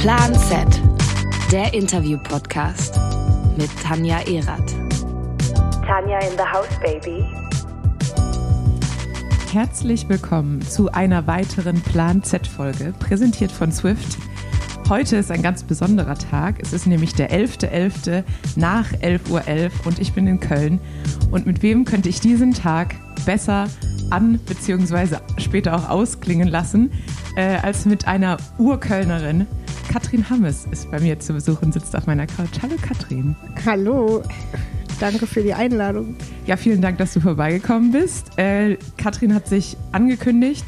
Plan Z, der Interview-Podcast mit Tanja Erath. Tanja in the house, baby. Herzlich willkommen zu einer weiteren Plan Z-Folge, präsentiert von Swift. Heute ist ein ganz besonderer Tag. Es ist nämlich der 11.11. .11. nach 11.11 Uhr .11 und ich bin in Köln. Und mit wem könnte ich diesen Tag besser an- bzw. später auch ausklingen lassen, äh, als mit einer Urkölnerin. Katrin Hammes ist bei mir zu Besuch und sitzt auf meiner Couch. Hallo Katrin. Hallo, danke für die Einladung. Ja, vielen Dank, dass du vorbeigekommen bist. Äh, Katrin hat sich angekündigt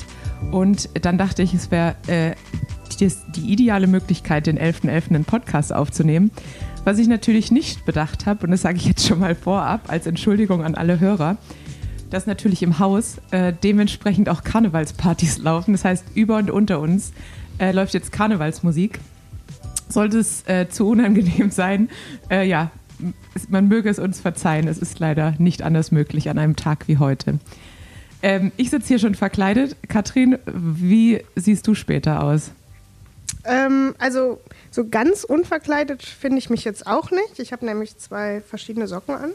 und dann dachte ich, es wäre äh, die, die ideale Möglichkeit, den 11.11. .11. einen Podcast aufzunehmen. Was ich natürlich nicht bedacht habe, und das sage ich jetzt schon mal vorab als Entschuldigung an alle Hörer, dass natürlich im Haus äh, dementsprechend auch Karnevalspartys laufen. Das heißt, über und unter uns äh, läuft jetzt Karnevalsmusik. Sollte es äh, zu unangenehm sein, äh, ja, man möge es uns verzeihen. Es ist leider nicht anders möglich an einem Tag wie heute. Ähm, ich sitze hier schon verkleidet. Katrin, wie siehst du später aus? Ähm, also so ganz unverkleidet finde ich mich jetzt auch nicht. Ich habe nämlich zwei verschiedene Socken an.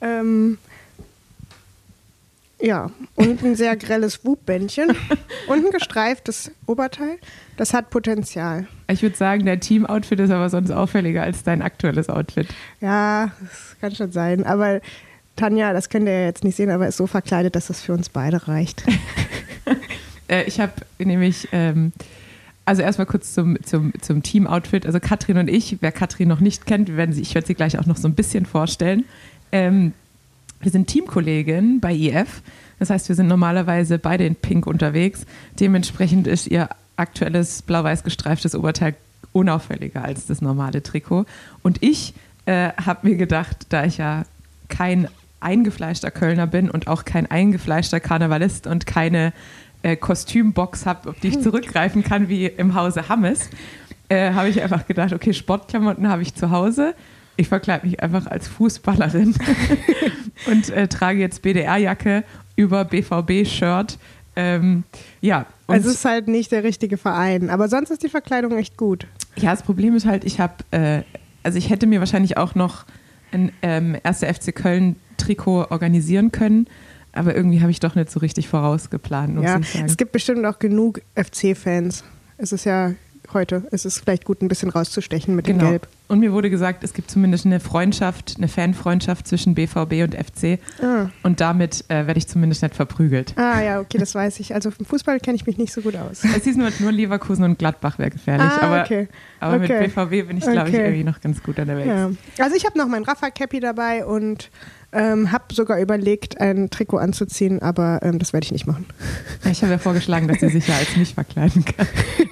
Ähm, ja, und ein sehr grelles Wubbändchen und ein gestreiftes Oberteil. Das hat Potenzial. Ich würde sagen, dein Team-Outfit ist aber sonst auffälliger als dein aktuelles Outfit. Ja, das kann schon sein. Aber Tanja, das könnt ihr ja jetzt nicht sehen, aber ist so verkleidet, dass das für uns beide reicht. äh, ich habe nämlich, ähm, also erstmal kurz zum, zum, zum Team-Outfit. Also Katrin und ich, wer Katrin noch nicht kennt, werden sie, ich werde sie gleich auch noch so ein bisschen vorstellen. Ähm, wir sind Teamkolleginnen bei IF. Das heißt, wir sind normalerweise beide in Pink unterwegs. Dementsprechend ist ihr aktuelles blau-weiß gestreiftes Oberteil unauffälliger als das normale Trikot. Und ich äh, habe mir gedacht, da ich ja kein eingefleischter Kölner bin und auch kein eingefleischter Karnevalist und keine äh, Kostümbox habe, auf die ich zurückgreifen kann, wie im Hause Hammes, äh, habe ich einfach gedacht, okay, Sportklamotten habe ich zu Hause ich verkleide mich einfach als Fußballerin und äh, trage jetzt BDR-Jacke über BVB-Shirt. Ähm, ja. also es ist halt nicht der richtige Verein, aber sonst ist die Verkleidung echt gut. Ja, das Problem ist halt, ich habe, äh, also ich hätte mir wahrscheinlich auch noch ein ähm, 1. FC Köln-Trikot organisieren können, aber irgendwie habe ich doch nicht so richtig vorausgeplant. Ja, es gibt bestimmt auch genug FC-Fans. Es ist ja heute. Es ist vielleicht gut, ein bisschen rauszustechen mit genau. dem Gelb. Und mir wurde gesagt, es gibt zumindest eine Freundschaft, eine Fanfreundschaft zwischen BVB und FC. Ah. Und damit äh, werde ich zumindest nicht verprügelt. Ah ja, okay, das weiß ich. Also vom Fußball kenne ich mich nicht so gut aus. Es hieß nur, nur Leverkusen und Gladbach wäre gefährlich. Ah, aber okay. aber okay. mit BVB bin ich, glaube okay. ich, irgendwie noch ganz gut unterwegs. Ja. Also ich habe noch mein Rafa-Cappy dabei und ähm, habe sogar überlegt, ein Trikot anzuziehen, aber ähm, das werde ich nicht machen. Ich habe ja vorgeschlagen, dass sie sich ja als mich verkleiden kann.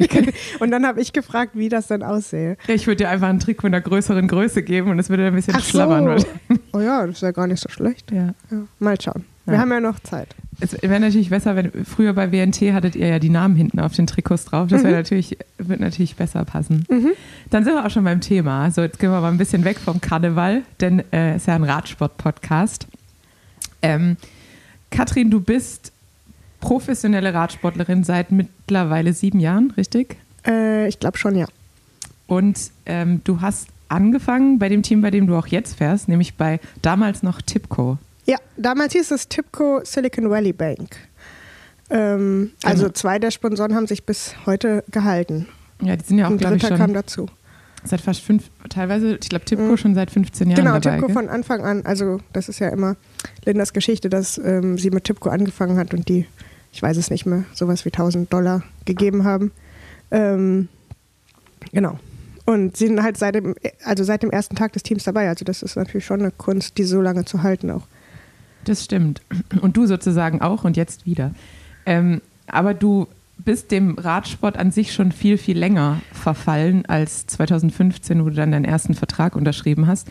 und dann habe ich gefragt, wie das dann aussehe. Ich würde dir einfach ein Trikot in einer größeren Größe geben und es würde ein bisschen Ach schlabbern. So. Oh ja, das ist ja gar nicht so schlecht. Ja. ja. Mal schauen. Wir ja. haben ja noch Zeit. Es wäre natürlich besser, wenn früher bei WNT hattet ihr ja die Namen hinten auf den Trikots drauf. Das mhm. natürlich, wird natürlich besser passen. Mhm. Dann sind wir auch schon beim Thema. So, jetzt gehen wir mal ein bisschen weg vom Karneval, denn es äh, ist ja ein Radsport-Podcast. Ähm, Katrin, du bist professionelle Radsportlerin seit mittlerweile sieben Jahren, richtig? Äh, ich glaube schon, ja. Und ähm, du hast angefangen bei dem Team, bei dem du auch jetzt fährst, nämlich bei damals noch Tipco. Ja, damals hieß es Tipco Silicon Valley Bank. Ähm, also genau. zwei der Sponsoren haben sich bis heute gehalten. Ja, die sind ja auch, glaube ich, schon kam dazu. Seit fast fünf, teilweise, ich glaube, Tipco mhm. schon seit 15 Jahren Genau, dabei, Tipco gell? von Anfang an. Also das ist ja immer Lindas Geschichte, dass ähm, sie mit Tipco angefangen hat und die, ich weiß es nicht mehr, sowas wie 1000 Dollar gegeben haben. Ähm, genau. Und sie sind halt seit dem, also seit dem ersten Tag des Teams dabei. Also das ist natürlich schon eine Kunst, die so lange zu halten auch. Das stimmt. Und du sozusagen auch und jetzt wieder. Ähm, aber du bist dem Radsport an sich schon viel, viel länger verfallen als 2015, wo du dann deinen ersten Vertrag unterschrieben hast.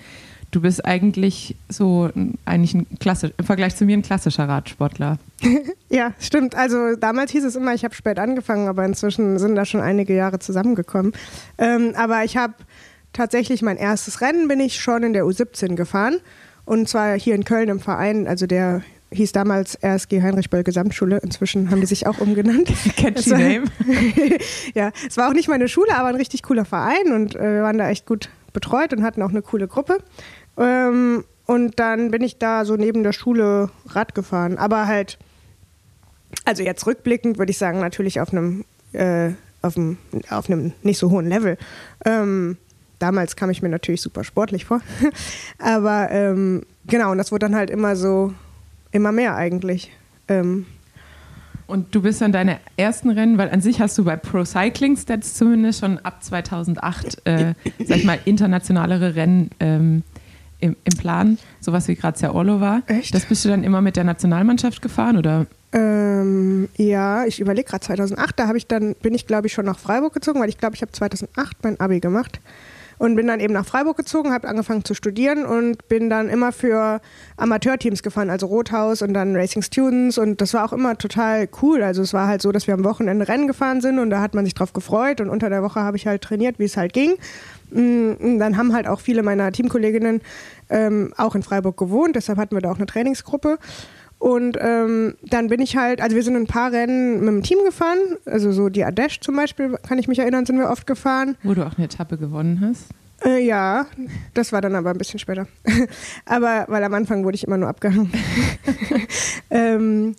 Du bist eigentlich so eigentlich ein klassisch, im Vergleich zu mir ein klassischer Radsportler. ja, stimmt. Also damals hieß es immer, ich habe spät angefangen, aber inzwischen sind da schon einige Jahre zusammengekommen. Ähm, aber ich habe tatsächlich mein erstes Rennen bin ich schon in der U17 gefahren und zwar hier in Köln im Verein, also der hieß damals RSG Heinrich Böll Gesamtschule. Inzwischen haben die sich auch umgenannt. Catchy war- Name. ja, es war auch nicht meine Schule, aber ein richtig cooler Verein und äh, wir waren da echt gut betreut und hatten auch eine coole Gruppe. Ähm, und dann bin ich da so neben der Schule Rad gefahren, aber halt, also jetzt rückblickend würde ich sagen, natürlich auf einem, äh, auf einem, auf einem nicht so hohen Level. Ähm, damals kam ich mir natürlich super sportlich vor, aber ähm, genau, und das wurde dann halt immer so, immer mehr eigentlich. Ähm, Und du bist dann deine ersten Rennen, weil an sich hast du bei Pro Cycling Stats zumindest schon ab 2008, äh, sag ich mal, internationalere Rennen ähm, im, im Plan, sowas wie Grazia Orlo war. Echt? Das bist du dann immer mit der Nationalmannschaft gefahren oder? Ähm, ja, ich überlege gerade 2008, da habe ich dann bin ich glaube ich schon nach Freiburg gezogen, weil ich glaube, ich habe 2008 mein Abi gemacht und bin dann eben nach Freiburg gezogen, habe angefangen zu studieren und bin dann immer für Amateurteams gefahren, also Rothaus und dann Racing Students und das war auch immer total cool. Also es war halt so, dass wir am Wochenende Rennen gefahren sind und da hat man sich drauf gefreut und unter der Woche habe ich halt trainiert, wie es halt ging. Mm, und Dann haben halt auch viele meiner Teamkolleginnen ähm, auch in Freiburg gewohnt, deshalb hatten wir da auch eine Trainingsgruppe. Und ähm, dann bin ich halt, also wir sind ein paar Rennen mit dem Team gefahren, also so die Ardèche zum Beispiel, kann ich mich erinnern, sind wir oft gefahren. Wo du auch eine Etappe gewonnen hast. Äh, ja, das war dann aber ein bisschen später. aber weil am Anfang wurde ich immer nur abgehangen. ähm,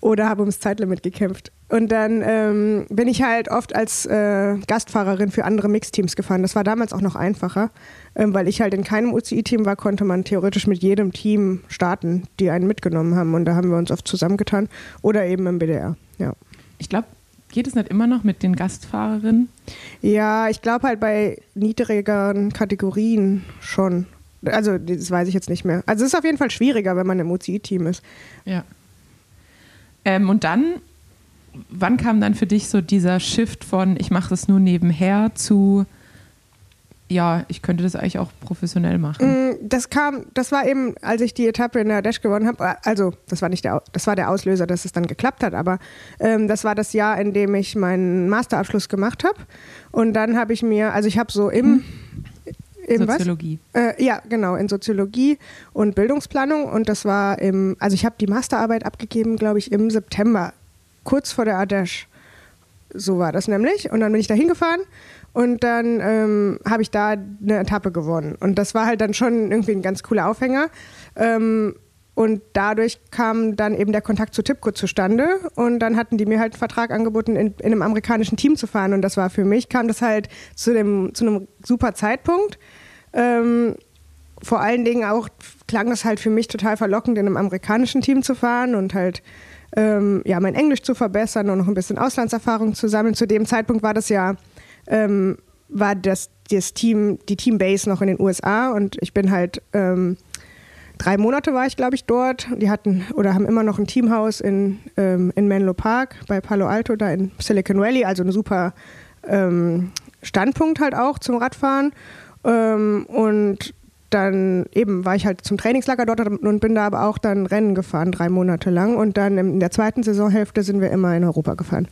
oder habe ums Zeitlimit gekämpft. Und dann ähm, bin ich halt oft als äh, Gastfahrerin für andere Mixteams gefahren. Das war damals auch noch einfacher, ähm, weil ich halt in keinem UCI-Team war, konnte man theoretisch mit jedem Team starten, die einen mitgenommen haben. Und da haben wir uns oft zusammengetan. Oder eben im BDR, ja. Ich glaube, geht es nicht immer noch mit den Gastfahrerinnen? Ja, ich glaube halt bei niedrigeren Kategorien schon. Also, das weiß ich jetzt nicht mehr. Also, es ist auf jeden Fall schwieriger, wenn man im UCI-Team ist. Ja. Ähm, und dann, wann kam dann für dich so dieser Shift von, ich mache das nur nebenher zu, ja, ich könnte das eigentlich auch professionell machen? Mm, Das kam, das war eben, als ich die Etappe in der Dash gewonnen habe. Also, das war nicht der, das war der Auslöser, dass es dann geklappt hat, aber ähm, das war das Jahr, in dem ich meinen Masterabschluss gemacht habe. Und dann habe ich mir, also ich habe so im, was? Soziologie. Äh, ja, genau, in Soziologie und Bildungsplanung. Und das war im, also ich habe die Masterarbeit abgegeben, glaube ich, im September, kurz vor der Ardèche. So war das nämlich. Und dann bin ich da hingefahren und dann ähm, habe ich da eine Etappe gewonnen. Und das war halt dann schon irgendwie ein ganz cooler Aufhänger. Ähm, und dadurch kam dann eben der Kontakt zu Tipco zustande. Und dann hatten die mir halt einen Vertrag angeboten, in, in einem amerikanischen Team zu fahren. Und das war für mich, kam das halt zu, dem, zu einem super Zeitpunkt. Ähm, vor allen Dingen auch klang es halt für mich total verlockend, in einem amerikanischen Team zu fahren und halt ähm, ja, mein Englisch zu verbessern und noch ein bisschen Auslandserfahrung zu sammeln. Zu dem Zeitpunkt war das ja, ähm, war das, das Team, die Teambase noch in den USA und ich bin halt ähm, drei Monate war ich, glaube ich, dort. Die hatten oder haben immer noch ein Teamhaus in, ähm, in Menlo Park bei Palo Alto, da in Silicon Valley, also ein super ähm, Standpunkt halt auch zum Radfahren. Ähm, und dann eben war ich halt zum Trainingslager dort und bin da aber auch dann Rennen gefahren, drei Monate lang. Und dann in der zweiten Saisonhälfte sind wir immer in Europa gefahren.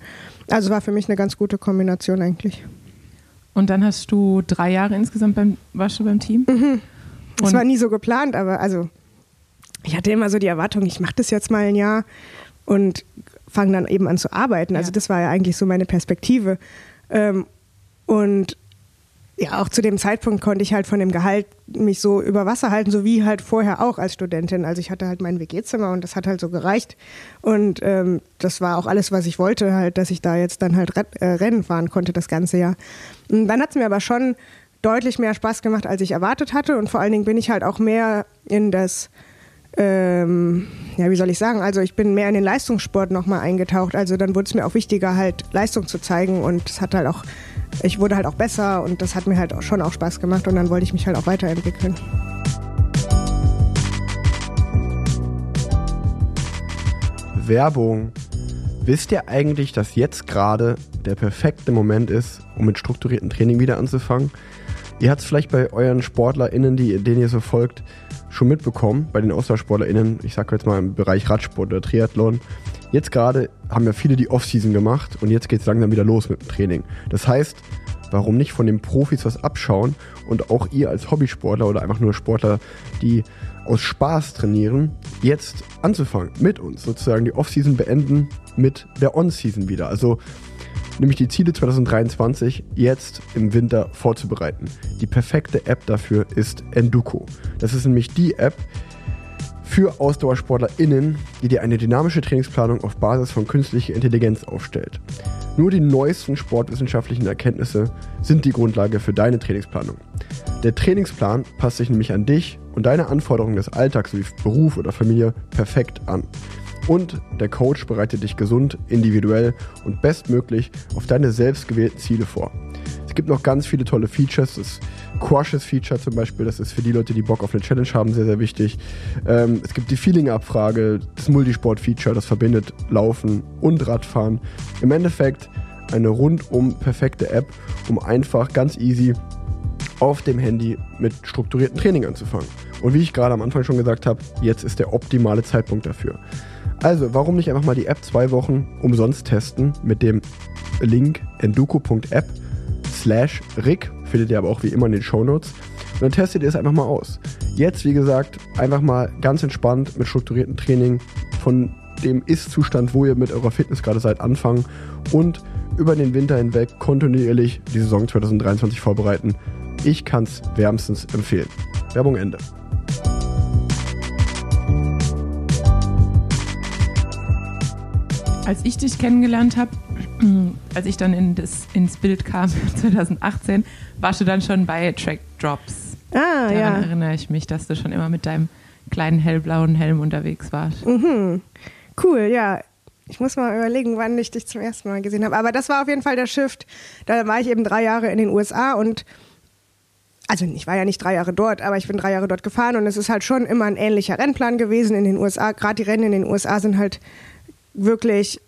Also war für mich eine ganz gute Kombination eigentlich. Und dann hast du drei Jahre insgesamt beim, warst du beim Team? Das Und- war nie so geplant, aber also ich hatte immer so die Erwartung, ich mache das jetzt mal ein Jahr und fange dann eben an zu arbeiten. Also Ja. das war ja eigentlich so meine Perspektive. Ähm, und ja, auch zu dem Zeitpunkt konnte ich halt von dem Gehalt mich so über Wasser halten, so wie halt vorher auch als Studentin. Also ich hatte halt mein WG-Zimmer und das hat halt so gereicht. Und ähm, das war auch alles, was ich wollte, halt, dass ich da jetzt dann halt äh, Rennen fahren konnte das ganze Jahr. Und dann hat es mir aber schon deutlich mehr Spaß gemacht, als ich erwartet hatte. Und vor allen Dingen bin ich halt auch mehr in das ähm, ja, wie soll ich sagen, also ich bin mehr in den Leistungssport nochmal eingetaucht. Also dann wurde es mir auch wichtiger, halt Leistung zu zeigen und es hat halt auch, ich wurde halt auch besser und das hat mir halt auch schon auch Spaß gemacht und dann wollte ich mich halt auch weiterentwickeln. Werbung. Wisst ihr eigentlich, dass jetzt gerade der perfekte Moment ist, um mit strukturiertem Training wieder anzufangen? Ihr habt es vielleicht bei euren SportlerInnen, die, denen ihr so folgt, schon mitbekommen, bei den AusdauersportlerInnen, ich sage jetzt mal im Bereich Radsport oder Triathlon. Jetzt gerade haben ja viele die Offseason gemacht und jetzt geht es langsam wieder los mit dem Training. Das heißt, warum nicht von den Profis was abschauen und auch ihr als Hobbysportler oder einfach nur Sportler, die aus Spaß trainieren, jetzt anzufangen mit uns, sozusagen die Offseason beenden mit der On-Season wieder. Also nämlich die Ziele 2023 jetzt im Winter vorzubereiten. Die perfekte App dafür ist Enduko. Das ist nämlich die App, für AusdauersportlerInnen, die dir eine dynamische Trainingsplanung auf Basis von künstlicher Intelligenz aufstellt. Nur die neuesten sportwissenschaftlichen Erkenntnisse sind die Grundlage für deine Trainingsplanung. Der Trainingsplan passt sich nämlich an dich und deine Anforderungen des Alltags wie Beruf oder Familie perfekt an. Und der Coach bereitet dich gesund, individuell und bestmöglich auf deine selbst gewählten Ziele vor. Gibt noch ganz viele tolle Features. Das Crushes Feature zum Beispiel, das ist für die Leute, die Bock auf eine Challenge haben, sehr, sehr wichtig. Ähm, es gibt die Feeling-Abfrage, das Multisport-Feature, das verbindet Laufen und Radfahren. Im Endeffekt eine rundum perfekte App, um einfach ganz easy auf dem Handy mit strukturiertem Training anzufangen. Und wie ich gerade am Anfang schon gesagt habe, jetzt ist der optimale Zeitpunkt dafür. Also, warum nicht einfach mal die App zwei Wochen umsonst testen mit dem Link enduko.app slash rick, findet ihr aber auch wie immer in den Show Notes. Und dann testet ihr es einfach mal aus. Jetzt, wie gesagt, einfach mal ganz entspannt mit strukturiertem Training von dem Ist-Zustand, wo ihr mit eurer Fitness gerade seid, anfangen und über den Winter hinweg kontinuierlich die Saison 2023 vorbereiten. Ich kann es wärmstens empfehlen. Werbung Ende. Als ich dich kennengelernt habe, als ich dann in das, ins Bild kam 2018, warst du dann schon bei Track Drops. Ah, Daran ja. erinnere ich mich, dass du schon immer mit deinem kleinen hellblauen Helm unterwegs warst. Mhm. Cool, ja. Ich muss mal überlegen, wann ich dich zum ersten Mal gesehen habe. Aber das war auf jeden Fall der Shift. Da war ich eben drei Jahre in den USA und also ich war ja nicht drei Jahre dort, aber ich bin drei Jahre dort gefahren und es ist halt schon immer ein ähnlicher Rennplan gewesen in den USA. Gerade die Rennen in den USA sind halt wirklich,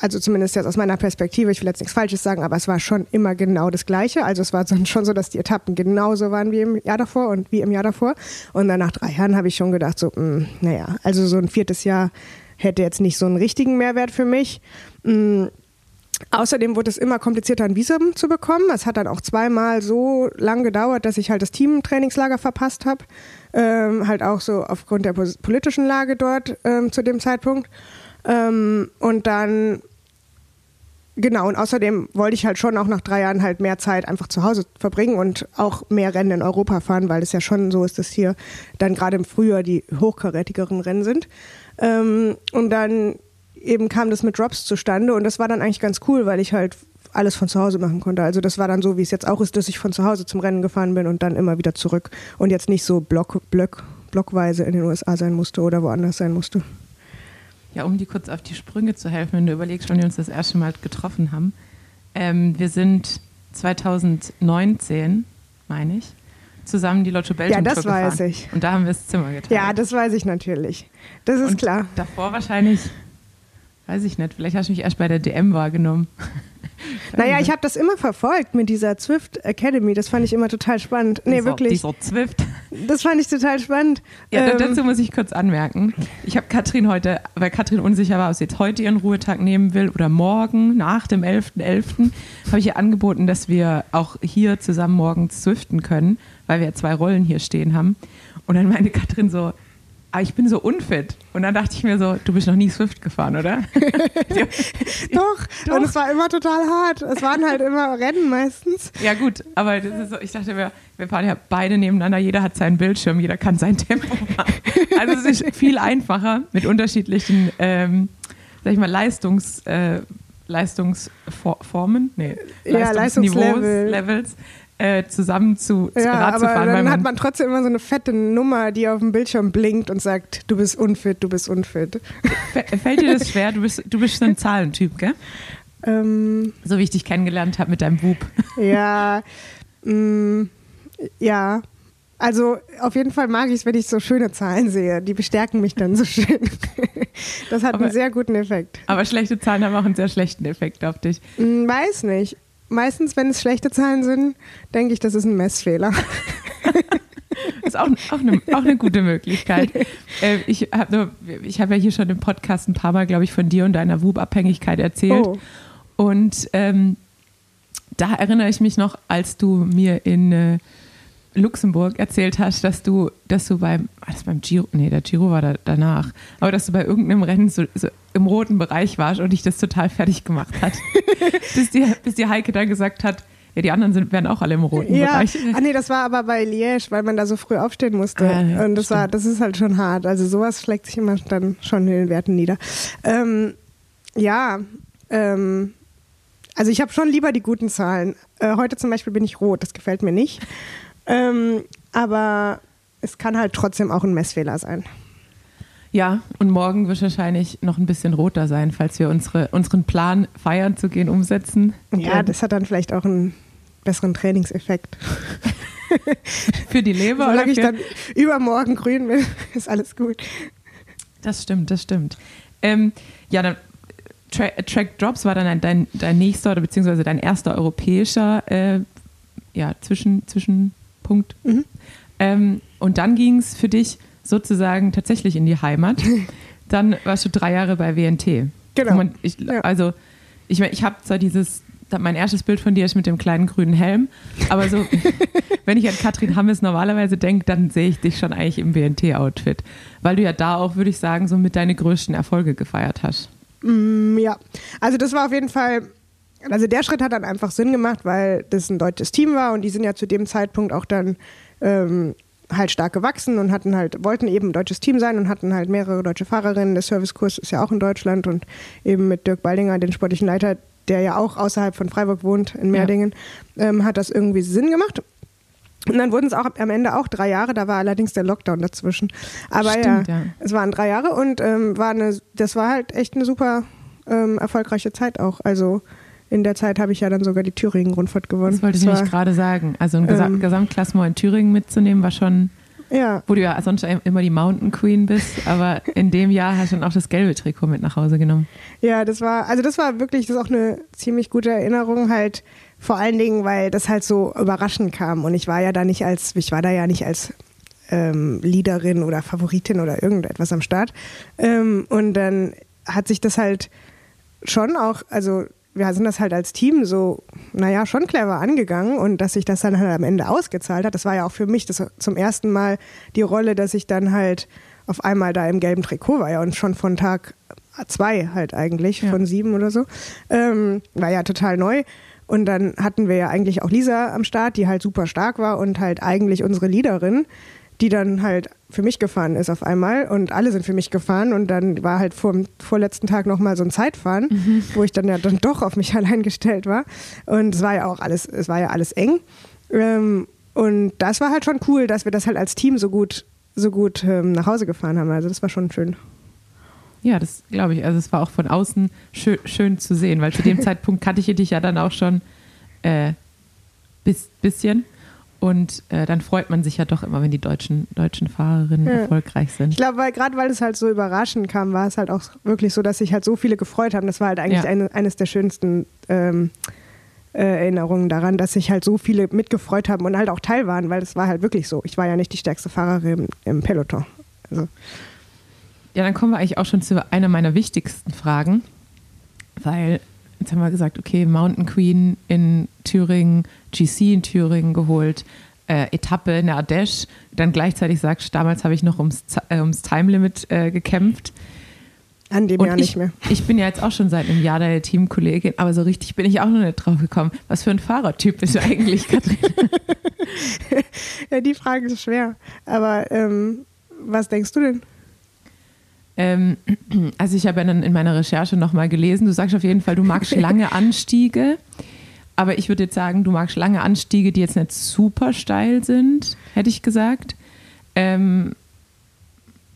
also zumindest jetzt aus meiner Perspektive, ich will jetzt nichts Falsches sagen, aber es war schon immer genau das Gleiche. Also es war schon so, dass die Etappen genauso waren wie im Jahr davor und wie im Jahr davor. Und dann nach drei Jahren habe ich schon gedacht, so, mh, naja, also so ein viertes Jahr hätte jetzt nicht so einen richtigen Mehrwert für mich. Mm, Außerdem wurde es immer komplizierter, ein Visum zu bekommen. Es hat dann auch zweimal so lang gedauert, dass ich halt das Teamtrainingslager verpasst habe. Ähm, halt auch so aufgrund der politischen Lage dort ähm, zu dem Zeitpunkt. Ähm, und dann, genau, und außerdem wollte ich halt schon auch nach drei Jahren halt mehr Zeit einfach zu Hause verbringen und auch mehr Rennen in Europa fahren, weil es ja schon so ist, dass hier dann gerade im Frühjahr die hochkarätigeren Rennen sind. Ähm, und dann eben kam das mit Drops zustande und das war dann eigentlich ganz cool, weil ich halt alles von zu Hause machen konnte. Also das war dann so, wie es jetzt auch ist, dass ich von zu Hause zum Rennen gefahren bin und dann immer wieder zurück und jetzt nicht so block, block, blockweise in den USA sein musste oder woanders sein musste. Ja, um dir kurz auf die Sprünge zu helfen, wenn du überlegst, wann wir uns das erste Mal getroffen haben. Ähm, wir sind 2019, meine ich, zusammen die Lotto Belgium Ja, das Tour weiß gefahren. ich. Und da haben wir das Zimmer geteilt. Ja, das weiß ich natürlich. Das ist Und klar. Davor wahrscheinlich, weiß ich nicht, vielleicht hast du mich erst bei der DM wahrgenommen. Naja, ich habe das immer verfolgt mit dieser Zwift Academy. Das fand ich immer total spannend. Nee, Dieser- wirklich. Dieser Zwift. Das fand ich total spannend. Ja, Ähm, dazu muss ich kurz anmerken. Ich habe Katrin heute, weil Katrin unsicher war, ob sie jetzt heute ihren Ruhetag nehmen will oder morgen, nach dem 11.11., habe ich ihr angeboten, dass wir auch hier zusammen morgens zwiften können, weil wir ja zwei Rollen hier stehen haben. Und dann meinte Katrin so, ah, ich bin so unfit. Und dann dachte ich mir so, du bist noch nie Swift gefahren, oder? Doch, und es war immer total hart. Es waren halt immer Rennen meistens. ja gut, aber das ist so, ich dachte, wir, wir fahren ja beide nebeneinander, jeder hat seinen Bildschirm, jeder kann sein Tempo machen. Also es ist viel einfacher mit unterschiedlichen, ähm, sag ich mal, Leistungs, äh, Leistungsformen, nee, Ja, Leistungsniveaus, Leistungslevel. Levels, äh, zusammen zu, zu Ja, Rad zu aber fahren. weil dann hat man trotzdem immer so eine fette Nummer, die auf dem Bildschirm blinkt und sagt, du bist unfit, du bist unfit. Fällt dir das schwer? Du bist, du bist so ein Zahlentyp, gell? Ähm, So wie ich dich kennengelernt habe mit deinem Whoop. ja, mh, ja. Also auf jeden Fall mag ich es, wenn ich so schöne Zahlen sehe. Die bestärken mich dann so schön. Das hat Aber- einen sehr guten Effekt. Aber schlechte Zahlen haben auch einen sehr schlechten Effekt auf dich. Hm, Weiß nicht. Meistens, wenn es schlechte Zahlen sind, denke ich, das ist ein Messfehler. ist auch, auch, eine, auch eine gute Möglichkeit. Äh, ich habe hab ja hier schon im Podcast ein paar Mal, glaube ich, von dir und deiner Wub-Abhängigkeit erzählt. Oh. Und ähm, da erinnere ich mich noch, als du mir in äh, Luxemburg erzählt hast, dass du, dass du beim, war das beim Giro, nee, der Giro war da, danach, aber dass du bei irgendeinem Rennen so, so im roten Bereich warst und dich das total fertig gemacht hat. bis, die, bis die Heike dann gesagt hat, ja, die anderen sind, wären auch alle im roten Ja, Bereich. ah, nee, das war aber bei Liège, weil man da so früh aufstehen musste. Ah, ja, und das war, stimmt. das ist halt schon hart. Also sowas schlägt sich immer dann schon in den Werten nieder. Ähm, ja, ähm, also ich habe schon lieber die guten Zahlen. Äh, heute zum Beispiel bin ich rot, das gefällt mir nicht. Ähm, aber es kann halt trotzdem auch ein Messfehler sein. Ja, und morgen wird wahrscheinlich noch ein bisschen roter sein, falls wir unsere, unseren Plan, feiern zu gehen, umsetzen. Ja, das hat dann vielleicht auch einen besseren Trainingseffekt. für die Leber. oder Solange ich dann übermorgen grün bin, ist alles gut. Das stimmt, das stimmt. Ähm, ja, dann Tra Track Drops war dann ein- dein, dein nächster oder beziehungsweise dein erster europäischer äh, ja, Zwischen, Zwischenpunkt. Mhm. Ähm, und dann ging es für dich sozusagen tatsächlich in die Heimat. Dann warst du drei Jahre bei WNT. Genau. Man, ich, Ja. Also, ich, ich habe zwar dieses, mein erstes Bild von dir ist mit dem kleinen grünen Helm, aber so, wenn ich an Katrin Hammes normalerweise denke, dann sehe ich dich schon eigentlich im WNT-Outfit. Weil du ja da auch, würde ich sagen, so mit deine größten Erfolge gefeiert hast. Mm, Ja, also das war auf jeden Fall, also der Schritt hat dann einfach Sinn gemacht, weil das ein deutsches Team war und die sind ja zu dem Zeitpunkt auch dann ähm, halt stark gewachsen und hatten halt, wollten eben ein deutsches Team sein und hatten halt mehrere deutsche Fahrerinnen. Der Servicekurs ist ja auch in Deutschland und eben mit Dirk Baldinger, den sportlichen Leiter, der ja auch außerhalb von Freiburg wohnt, in Merdingen, ähm, hat das irgendwie Sinn gemacht. Und dann wurden es auch am Ende auch drei Jahre, da war allerdings der Lockdown dazwischen. Aber Stimmt, ja, ja. es waren drei Jahre und ähm, war eine, das war halt echt eine super ähm, erfolgreiche Zeit auch. Also in der Zeit habe ich ja dann sogar die Thüringen-Rundfahrt gewonnen. Das wollte ich nämlich gerade sagen. Also ein Gesa Ähm, Gesamtklassement in Thüringen mitzunehmen, war schon, Ja, wo du ja sonst immer die Mountain Queen bist, aber in dem Jahr hast du dann auch das gelbe Trikot mit nach Hause genommen. ja, das war, also das war wirklich, das ist auch eine ziemlich gute Erinnerung halt. Vor allen Dingen, weil das halt so überraschend kam und ich war ja da nicht als, ich war da ja nicht als ähm, Leaderin oder Favoritin oder irgendetwas am Start. Ähm, und dann hat sich das halt schon auch, also wir sind das halt als Team so, naja, schon clever angegangen und dass sich das dann halt am Ende ausgezahlt hat, das war ja auch für mich das zum ersten Mal die Rolle, dass ich dann halt auf einmal da im gelben Trikot war ja und schon von Tag zwei halt eigentlich, Ja. von sieben oder so, ähm, war ja total neu. Und dann hatten wir ja eigentlich auch Lisa am Start, die halt super stark war und halt eigentlich unsere Leaderin, die dann halt für mich gefahren ist auf einmal und alle sind für mich gefahren und dann war halt vor dem vorletzten Tag nochmal so ein Zeitfahren, wo ich dann ja dann doch auf mich allein gestellt war und es war ja auch alles, es war ja alles eng ähm, und das war halt schon cool, dass wir das halt als Team so gut so gut ähm, nach Hause gefahren haben, also das war schon schön. Ja, das glaube ich. Also es war auch von außen schön, schön zu sehen, weil zu dem Zeitpunkt kannte ich dich ja dann auch schon äh, bis, bisschen. Und äh, dann freut man sich ja doch immer, wenn die deutschen, deutschen Fahrerinnen Ja. erfolgreich Ich sind. glaube, weil gerade weil es halt so überraschend kam, war es halt auch wirklich so, dass sich halt so viele gefreut haben. Das war halt eigentlich Ja. eine, eines der schönsten ähm, äh, Erinnerungen daran, dass sich halt so viele mitgefreut haben und halt auch teil waren, weil es war halt wirklich so. Ich war ja nicht die stärkste Fahrerin im Peloton. Also, Ja, dann kommen wir eigentlich auch schon zu einer meiner wichtigsten Fragen, weil jetzt haben wir gesagt, okay, Mountain Queen in Thüringen, GC in Thüringen geholt, äh, Etappe in der Ardèche, dann gleichzeitig sagst, damals habe ich noch ums, äh, ums Time Limit äh, gekämpft. an dem Und Jahr ich, nicht mehr. ich bin ja jetzt auch schon seit einem Jahr deine Teamkollegin, aber so richtig bin ich auch noch nicht drauf gekommen. Was für ein Fahrertyp bist du eigentlich, Katrin? Ja, die Frage ist schwer. Aber ähm, was denkst du denn? Ähm, also ich habe ja dann in meiner Recherche nochmal gelesen, du sagst auf jeden Fall, du magst lange Anstiege, aber ich würde jetzt sagen, du magst lange Anstiege, die jetzt nicht super steil sind, hätte ich gesagt. Ähm,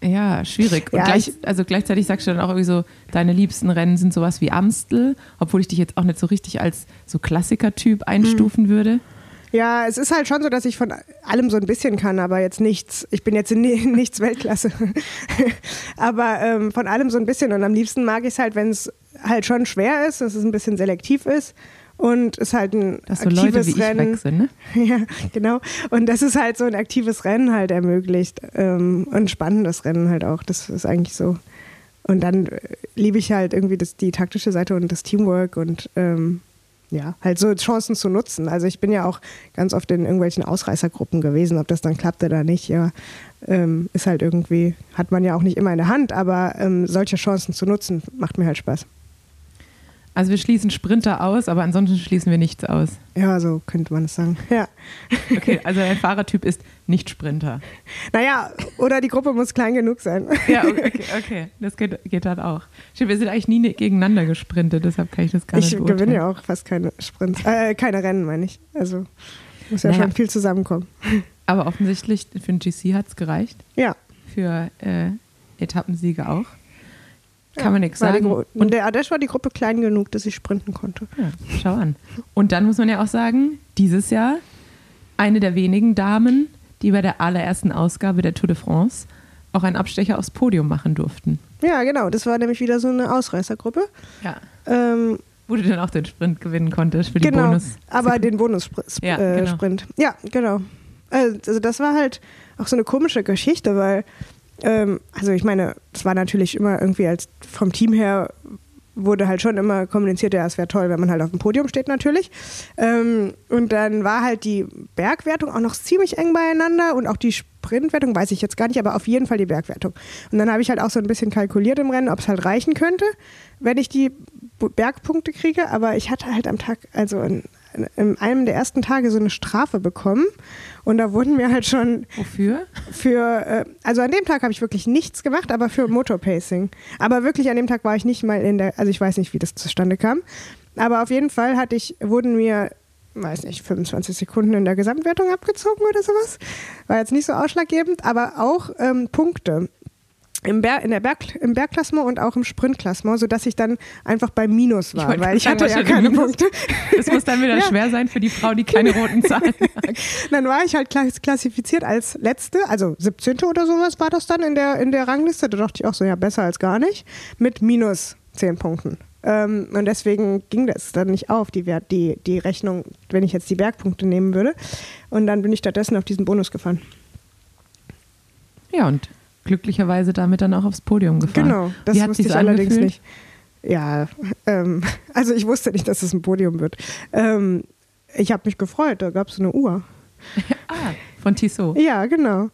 ja, schwierig. Und Ja, gleich, ich- also gleichzeitig sagst du dann auch irgendwie so, deine liebsten Rennen sind sowas wie Amstel, obwohl ich dich jetzt auch nicht so richtig als so Klassiker-Typ einstufen würde. Ja, es ist halt schon so, dass ich von allem so ein bisschen kann, aber jetzt nichts. Ich bin jetzt in ni- nichts Weltklasse. aber ähm, von allem so ein bisschen. Und am liebsten mag ich es halt, wenn es halt schon schwer ist, dass es ein bisschen selektiv ist und es halt ein Dass so aktives Leute Rennen. weg sind, ne? ja, genau. Und das ist halt so ein aktives Rennen halt ermöglicht. Ähm, und spannendes Rennen halt auch. Das ist eigentlich so. Und dann äh, liebe ich halt irgendwie das, die taktische Seite und das Teamwork und ähm, ja, halt so Chancen zu nutzen. Also ich bin ja auch ganz oft in irgendwelchen Ausreißergruppen gewesen, ob das dann klappt oder nicht, ja, ähm, ist halt irgendwie, hat man ja auch nicht immer in der Hand, aber ähm, solche Chancen zu nutzen, macht mir halt Spaß. Also wir schließen Sprinter aus, aber ansonsten schließen wir nichts aus. Ja, so könnte man es sagen. Ja. Okay, also ein Fahrertyp ist nicht Sprinter. Naja, oder die Gruppe muss klein genug sein. Ja, okay, okay. das geht, geht halt auch. Stimmt, wir sind eigentlich nie gegeneinander gesprintet, deshalb kann ich das gar nicht Ich gewinne ja auch fast keine Sprints, äh, keine Rennen, meine ich. Also muss ja Naja. schon viel zusammenkommen. Aber offensichtlich für den GC hat es gereicht. Ja. Für äh, Etappensiege auch. Kann man nichts die sagen. Und der Adesh war die Gruppe klein genug, dass ich sprinten konnte. Ja, schau an. Und dann muss man ja auch sagen, dieses Jahr eine der wenigen Damen, die bei der allerersten Ausgabe der Tour de France auch einen Abstecher aufs Podium machen durften. Ja, genau. Das war nämlich wieder so eine Ausreißergruppe. Ja. Ähm, Wo du dann auch den Sprint gewinnen konntest für die genau. Bonus. Aber den Bonus-Sprint. Ja, äh, genau. Sprint. ja, genau. Also das war halt auch so eine komische Geschichte, weil, ähm, also ich meine, es war natürlich immer irgendwie als vom Team her wurde halt schon immer kommuniziert, ja, es wäre toll, wenn man halt auf dem Podium steht natürlich. Ähm, und dann war halt die Bergwertung auch noch ziemlich eng beieinander und auch die Sprintwertung, weiß ich jetzt gar nicht, aber auf jeden Fall die Bergwertung. Und dann habe ich halt auch so ein bisschen kalkuliert im Rennen, ob es halt reichen könnte, wenn ich die Bergpunkte kriege. Aber ich hatte halt am Tag, also in, in einem der ersten Tage so eine Strafe bekommen. Und da wurden mir halt schon Wofür? für, äh, also an dem Tag habe ich wirklich nichts gemacht, aber für Motorpacing. Aber wirklich an dem Tag war ich nicht mal in der, also ich weiß nicht, wie das zustande kam. Aber auf jeden Fall hatte ich, wurden mir, weiß nicht, 25 Sekunden in der Gesamtwertung abgezogen oder sowas. War jetzt nicht so ausschlaggebend, aber auch ähm, Punkte. Im, Ber in der Berg im Bergklassement und auch im Sprintklassement, sodass ich dann einfach bei Minus war, wollte weil ich hatte sagen, ja was steht keine Minus? Punkte. Das muss dann wieder Ja. schwer sein für die Frau, die keine roten Zahlen mag. Dann war ich halt klass- klassifiziert als Letzte, also 17. oder sowas war das dann in der, in der Rangliste. Da dachte ich auch so, ja, besser als gar nicht, mit minus 10 Punkten. Ähm, und deswegen ging das dann nicht auf, die, Wert, die, die Rechnung, wenn ich jetzt die Bergpunkte nehmen würde. Und dann bin ich stattdessen auf diesen Bonus gefahren. Ja, und glücklicherweise damit dann auch aufs Podium gefahren. Genau, das wusste ich allerdings angefühlt? nicht. Ja, ähm, also ich wusste nicht, dass es ein Podium wird. Ähm, ich habe mich gefreut, da gab es eine Uhr. Ah, von Tissot. Ja, genau.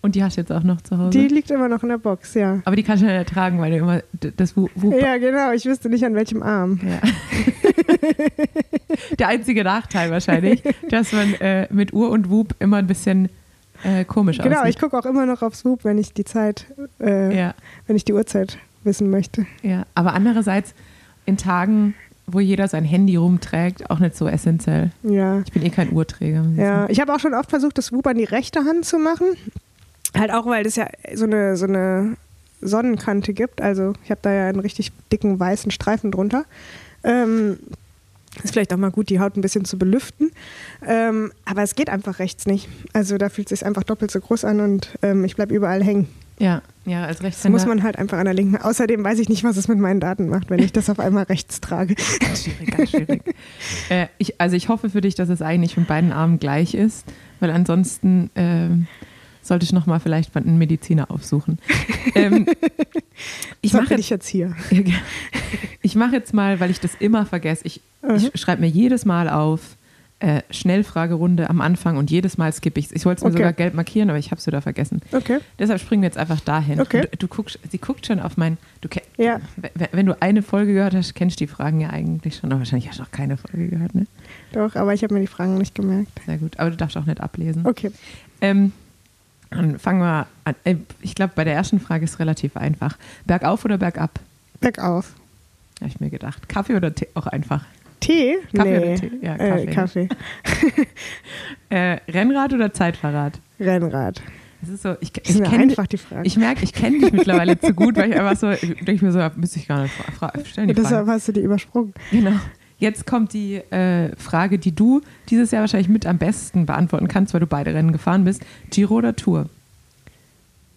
Und die hast du jetzt auch noch zu Hause? Die liegt immer noch in der Box, ja. Aber die kannst du nicht ertragen, weil du immer das Wu Wu Ja, genau. Ich wüsste nicht, an welchem Arm. Ja. Der einzige Nachteil wahrscheinlich, dass man äh, mit Uhr und Wub immer ein bisschen äh, komisch Genau, ich aussieht. gucke auch immer noch auf Swoop, wenn ich die Zeit, äh, Ja, wenn ich die Uhrzeit wissen möchte. ja. Aber andererseits in Tagen, wo jeder sein Handy rumträgt, auch nicht so essentiell. Ja. Ich bin eh kein Uhrträger. ich Ja, ich habe auch schon oft versucht, das Swoop an die rechte Hand zu machen. Halt auch, weil das ja so eine, so eine Sonnenkante gibt. Also ich habe da ja einen richtig dicken weißen Streifen drunter. Ähm, ist vielleicht auch mal gut, die Haut ein bisschen zu belüften. Ähm, aber es geht einfach rechts nicht. Also da fühlt es sich einfach doppelt so groß an und ähm, ich bleibe überall hängen. Ja, ja, als Das Rechtshänder. muss man halt einfach an der linken. Außerdem weiß ich nicht, was es mit meinen Daten macht, wenn ich das auf einmal rechts trage. Ganz schwierig, ganz schwierig. äh, ich, also ich hoffe für dich, dass es eigentlich mit beiden Armen gleich ist, weil ansonsten ähm, sollte ich nochmal vielleicht einen Mediziner aufsuchen. ähm, ich So mache jetzt, ich jetzt hier. ich mach jetzt mal, weil ich das immer vergesse, ich, ich schreibe mir jedes Mal auf, äh, Schnellfragerunde am Anfang und jedes Mal skippe ich Ich wollte es mir Okay. sogar gelb markieren, aber ich habe es wieder vergessen. Okay. Deshalb springen wir jetzt einfach dahin. Okay. Und du guckst, sie guckt schon auf mein. Du, Ja. wenn, du eine Folge gehört hast, kennst du die Fragen ja eigentlich schon. Aber wahrscheinlich hast du noch keine Folge gehört, ne? Doch, aber ich habe mir die Fragen nicht gemerkt. Sehr gut. Aber du darfst auch nicht ablesen. Okay. Ähm, dann fangen wir an. Äh, Ich glaube, bei der ersten Frage ist es relativ einfach. Bergauf oder bergab? Bergauf. Habe ich mir gedacht. Kaffee oder Tee? Auch einfach. Tee? Kaffee nee. oder Tee? Ja, Äh, Kaffee. Kaffee. Äh, Rennrad oder Zeitfahrrad? Rennrad. Das ist so, ich, ich kenne einfach die Frage. ich merke, ich kenne dich mittlerweile zu gut, weil ich einfach so, denke ich mir so, müsste ich gar nicht fra fra stellen die Deshalb hast du die übersprungen. Genau. Jetzt kommt die äh, Frage, die du dieses Jahr wahrscheinlich mit am besten beantworten kannst, weil du beide Rennen gefahren bist. Giro oder Tour?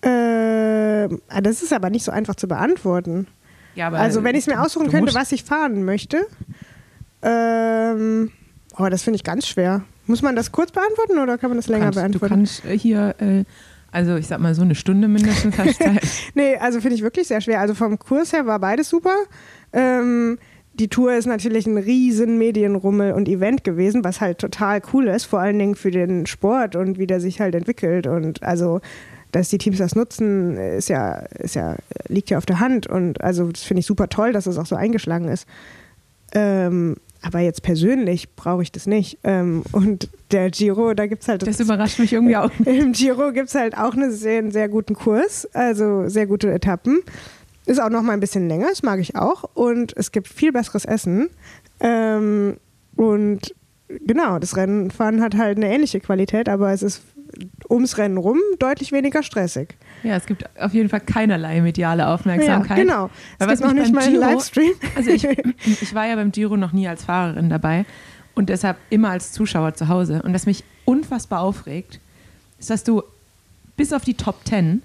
Ah, das ist aber nicht so einfach zu beantworten. Ja, Also, wenn ich es mir du- aussuchen du könnte, was ich fahren möchte, ähm, oh, das finde ich ganz schwer. Muss man das kurz beantworten oder kann man das länger kannst, Du beantworten? kannst äh, hier, äh, also ich sag mal so eine Stunde mindestens hast du Zeit. Nee, also finde ich wirklich sehr schwer. Also vom Kurs her war beides super. Ähm, die Tour ist natürlich ein riesen Medienrummel und Event gewesen, was halt total cool ist, vor allen Dingen für den Sport und wie der sich halt entwickelt. Und also, dass die Teams das nutzen, ist ja, ist ja, liegt ja auf der Hand. Und also das finde ich super toll, dass es das auch so eingeschlagen ist. Ähm, aber jetzt persönlich brauche ich das nicht. Ähm, und der Giro, da gibt es halt. Das überrascht mich irgendwie auch. Im Giro gibt es halt auch einen sehr, sehr guten Kurs, also sehr gute Etappen. Ist auch noch mal ein bisschen länger, das mag ich auch. Und es gibt viel besseres Essen. Ähm, und genau, das Rennenfahren hat halt eine ähnliche Qualität, aber es ist ums Rennen rum deutlich weniger stressig. Ja, es gibt auf jeden Fall keinerlei mediale Aufmerksamkeit. Ja, genau. Es gibt noch nicht mal einen Giro- Livestream. Also ich, ich war ja beim Giro noch nie als Fahrerin dabei und deshalb immer als Zuschauer zu Hause. Und was mich unfassbar aufregt, ist, dass du bis auf die Top Ten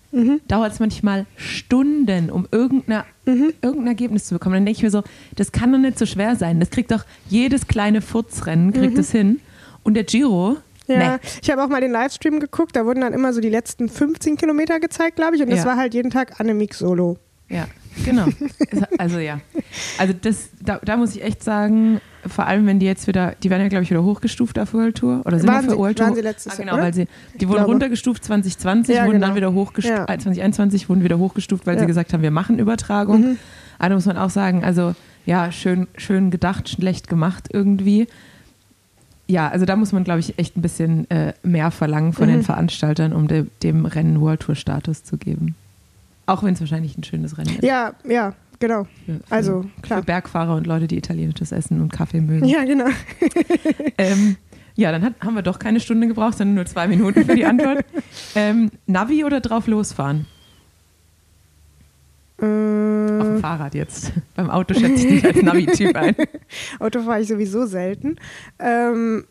dauert es manchmal Stunden, um irgendeine, irgendein Ergebnis zu bekommen. Dann denke ich mir so, das kann doch nicht so schwer sein. Das kriegt doch jedes kleine Furzrennen kriegt es hin. Und der Giro, Ja, nee. ich habe auch mal den Livestream geguckt, da wurden dann immer so die letzten 15 Kilometer gezeigt, glaube ich. Und das Ja. war halt jeden Tag Annemiek Solo. Ja, genau. Also ja. Also das, da, da muss ich echt sagen, vor allem wenn die jetzt wieder, die werden ja glaube ich wieder hochgestuft auf World Tour oder sind Waren auf der sie- World Tour. waren sie letztes ah, Jahr, genau, oder? weil sie, die wurden glaube. runtergestuft 2020, Ja, wurden dann genau. wieder hochgestuft, Ja. äh, 2021 wurden wieder hochgestuft, weil sie Ja. Mhm. gesagt haben, wir machen Übertragung. Aber da muss man auch sagen, also ja, schön, schön gedacht, schlecht gemacht irgendwie. Ja, also da muss man, glaube ich, echt ein bisschen äh, mehr verlangen von Mhm. den Veranstaltern, um de, dem Rennen World Tour Status zu geben. Auch wenn es wahrscheinlich ein schönes Rennen ist. Ja, ja, genau. Für, für, Also, Für klar. Bergfahrer und Leute, die italienisches Essen und Kaffee mögen. Ja, genau. Ähm, ja, dann hat, haben wir doch keine Stunde gebraucht, sondern nur zwei Minuten für die Antwort. ähm, Navi oder drauf losfahren? Auf Äh, dem Fahrrad jetzt. Beim Auto schätze ich dich als Navi-Typ ein. Auto fahre ich sowieso selten. Ähm,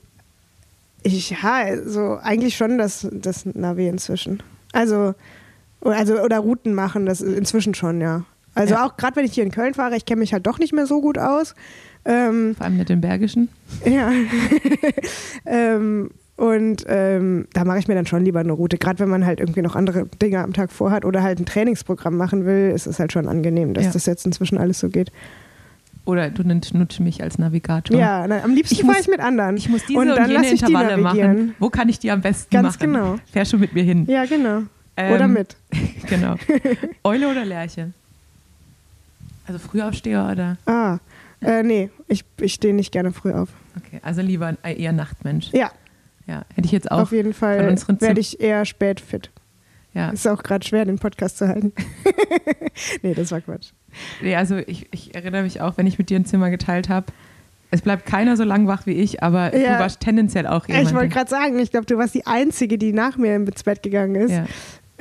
ich, ja, also eigentlich schon das, das Navi inzwischen. Also, also, oder Routen machen, das ist inzwischen schon, ja. Also Ja. auch gerade wenn ich hier in Köln fahre, ich kenne mich halt doch nicht mehr so gut aus. Ähm, Vor allem mit den Bergischen. Ja. ähm, und ähm, da mache ich mir dann schon lieber eine Route. Gerade wenn man halt irgendwie noch andere Dinge am Tag vorhat oder halt ein Trainingsprogramm machen will, ist es halt schon angenehm, dass Ja. das jetzt inzwischen alles so geht. Oder du nutzt mich als Navigator. Ja, na, am liebsten Ich fahre muss- ich mit anderen. Ich muss diese und und, dann jene lasse ich die Intervalle machen. Wo kann ich die am besten Ganz machen? genau. Fähr schon mit mir hin. Ja, genau. Ähm, oder mit. Genau. Eule oder Lerche? Also Frühaufsteher oder? Ah, äh, nee, ich, ich stehe nicht gerne früh auf. Okay, also lieber eher Nachtmensch. Ja, Ja, hätte ich jetzt auch. auf jeden Fall werde ich eher spät fit. Ja, Ist auch gerade schwer, den Podcast zu halten. nee, das war Quatsch. Nee, also ich, ich erinnere mich auch, wenn ich mit dir ein Zimmer geteilt habe. Es bleibt keiner so lang wach wie ich, aber Ja. du warst tendenziell auch jemand. ich wollte gerade sagen, ich glaube, du warst die Einzige, die nach mir ins Bett gegangen ist. ja.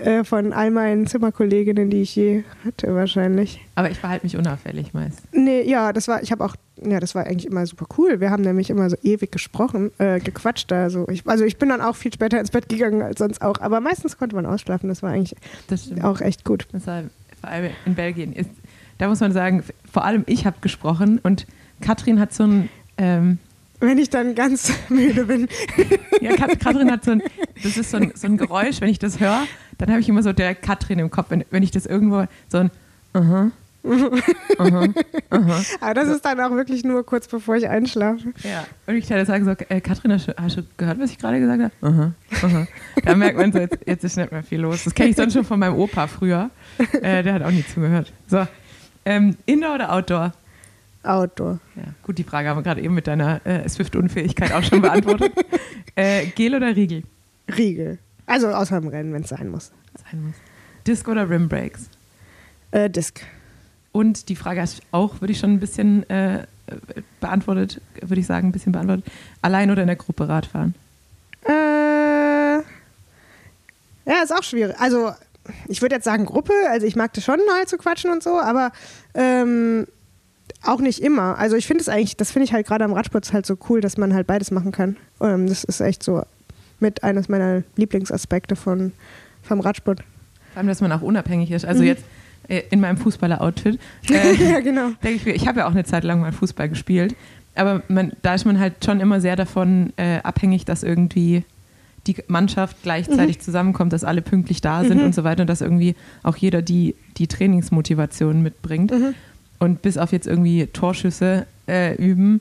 Äh, von all meinen Zimmerkolleginnen, die ich je hatte, wahrscheinlich. Aber ich verhalte mich unauffällig meist. Nee, ja, das war, ich habe auch, ja, das war eigentlich immer super cool. Wir haben nämlich immer so ewig gesprochen, äh, gequatscht da. So. Ich, also ich bin dann auch viel später ins Bett gegangen als sonst auch. Aber meistens konnte man ausschlafen. Das war eigentlich Das auch echt gut. Deshalb, vor allem in Belgien ist, da muss man sagen, vor allem ich habe gesprochen und Katrin hat so ein, ähm, Wenn ich dann ganz müde bin. ja, Kat Katrin hat so ein, das ist so ein, so ein Geräusch, wenn ich das höre, dann habe ich immer so direkt Katrin im Kopf, wenn, wenn ich das irgendwo, so ein, aha, aha, aha. Aber das ist dann auch wirklich nur kurz bevor ich einschlafe. Ja, und ich dann sage so, äh, Katrin, hast du, hast du gehört, was ich gerade gesagt habe? Aha, aha. Da merkt man so, jetzt, jetzt ist nicht mehr viel los. Das kenne ich sonst schon von meinem Opa früher. Äh, der hat auch nie zugehört. So, ähm, Indoor oder Outdoor? Outdoor. Ja, gut, die Frage haben wir gerade eben mit deiner äh, Swift-Unfähigkeit auch schon beantwortet. äh, Gel oder Riegel? Riegel. Also außer im Rennen, wenn es sein muss. Sein muss. Disc oder Rimbreaks? Äh, Disc. Und die Frage hast du auch, würde ich schon ein bisschen äh, beantwortet, würde ich sagen, ein bisschen beantwortet. Allein oder in der Gruppe Radfahren? Äh, ja, ist auch schwierig. Also, ich würde jetzt sagen Gruppe. Also, ich mag das schon mal zu quatschen und so, aber ähm, auch nicht immer. Also, ich finde es eigentlich, das finde ich halt gerade am Radsport halt so cool, dass man halt beides machen kann. Ähm, das ist echt so mit eines meiner Lieblingsaspekte von, vom Radsport. Vor allem, dass man auch unabhängig ist. Mhm. Also jetzt äh, in meinem Fußballer-Outfit. Äh, ja, genau. ich ich habe ja auch eine Zeit lang mal Fußball gespielt. Aber man, da ist man halt schon immer sehr davon äh, abhängig, dass irgendwie die Mannschaft gleichzeitig Mhm. zusammenkommt, dass alle pünktlich da sind und so weiter und dass irgendwie auch jeder die, die Trainingsmotivation mitbringt. Mhm. Und bis auf jetzt irgendwie Torschüsse äh, üben,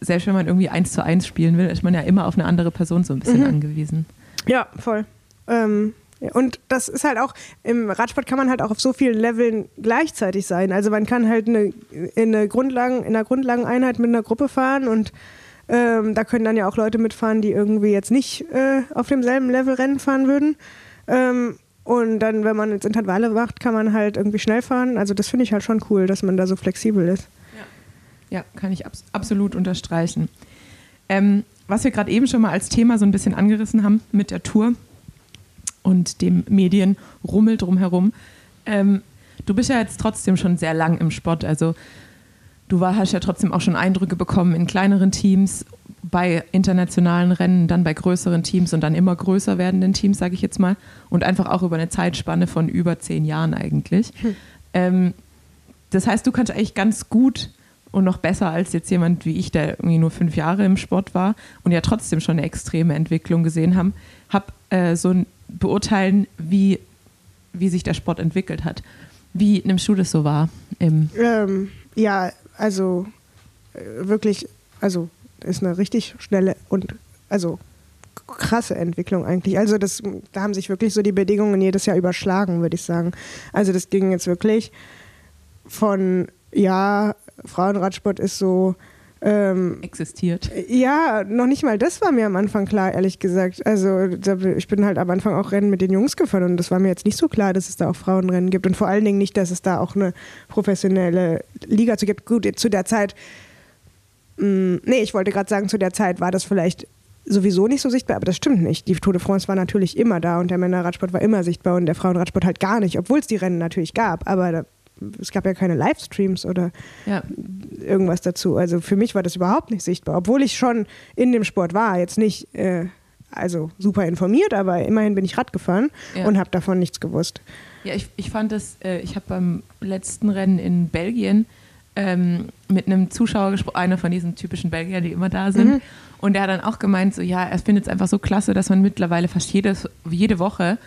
selbst wenn man irgendwie eins zu eins spielen will, ist man ja immer auf eine andere Person so ein bisschen Mhm. angewiesen. Ja, voll. Ähm, und das ist halt auch, im Radsport kann man halt auch auf so vielen Leveln gleichzeitig sein. Also man kann halt eine, in, eine Grundlagen, in einer Grundlageneinheit mit einer Gruppe fahren und ähm, da können dann ja auch Leute mitfahren, die irgendwie jetzt nicht äh, auf demselben Level Rennen fahren würden. Ähm, und dann, wenn man jetzt Intervalle macht, kann man halt irgendwie schnell fahren. Also das finde ich halt schon cool, dass man da so flexibel ist. Ja, kann ich abs absolut unterstreichen. Ähm, was wir gerade eben schon mal als Thema so ein bisschen angerissen haben mit der Tour und dem Medienrummel drumherum. Ähm, du bist ja jetzt trotzdem schon sehr lang im Sport. Also du war, hast ja trotzdem auch schon Eindrücke bekommen in kleineren Teams, bei internationalen Rennen, dann bei größeren Teams und dann immer größer werdenden Teams, sage ich jetzt mal. Und einfach auch über eine Zeitspanne von über zehn Jahren eigentlich. Ähm, das heißt, du kannst eigentlich ganz gut und noch besser als jetzt jemand wie ich, der irgendwie nur fünf Jahre im Sport war und ja trotzdem schon eine extreme Entwicklung gesehen haben, hab äh, so ein beurteilen, wie, wie sich der Sport entwickelt hat. Wie nimmst du das so wahr? Im Ähm, ja, also äh, wirklich, also ist eine richtig schnelle und also krasse Entwicklung eigentlich. Also das, da haben sich wirklich so die Bedingungen jedes Jahr überschlagen, würde ich sagen. Also das ging jetzt wirklich von, ja, Frauenradsport ist so, ähm, existiert. ja, noch nicht mal das war mir am Anfang klar, ehrlich gesagt. Also ich bin halt am Anfang auch Rennen mit den Jungs gefahren und das war mir jetzt nicht so klar, dass es da auch Frauenrennen gibt und vor allen Dingen nicht, dass es da auch eine professionelle Liga zu gibt. Gut, zu der Zeit, mh, nee, ich wollte gerade sagen, zu der Zeit war das vielleicht sowieso nicht so sichtbar, aber das stimmt nicht. Die Tour de France war natürlich immer da und der Männerradsport war immer sichtbar und der Frauenradsport halt gar nicht, obwohl es die Rennen natürlich gab, aber da, es gab ja keine Livestreams oder Ja, irgendwas dazu. Also für mich war das überhaupt nicht sichtbar, obwohl ich schon in dem Sport war. Jetzt nicht äh, also super informiert, aber immerhin bin ich Rad gefahren Ja. und habe davon nichts gewusst. Ja, ich, ich fand das, äh, ich habe beim letzten Rennen in Belgien ähm, mit einem Zuschauer gesprochen, einer von diesen typischen Belgiern, die immer da sind. Und der hat dann auch gemeint, so ja, er findet es einfach so klasse, dass man mittlerweile fast jedes, jede Woche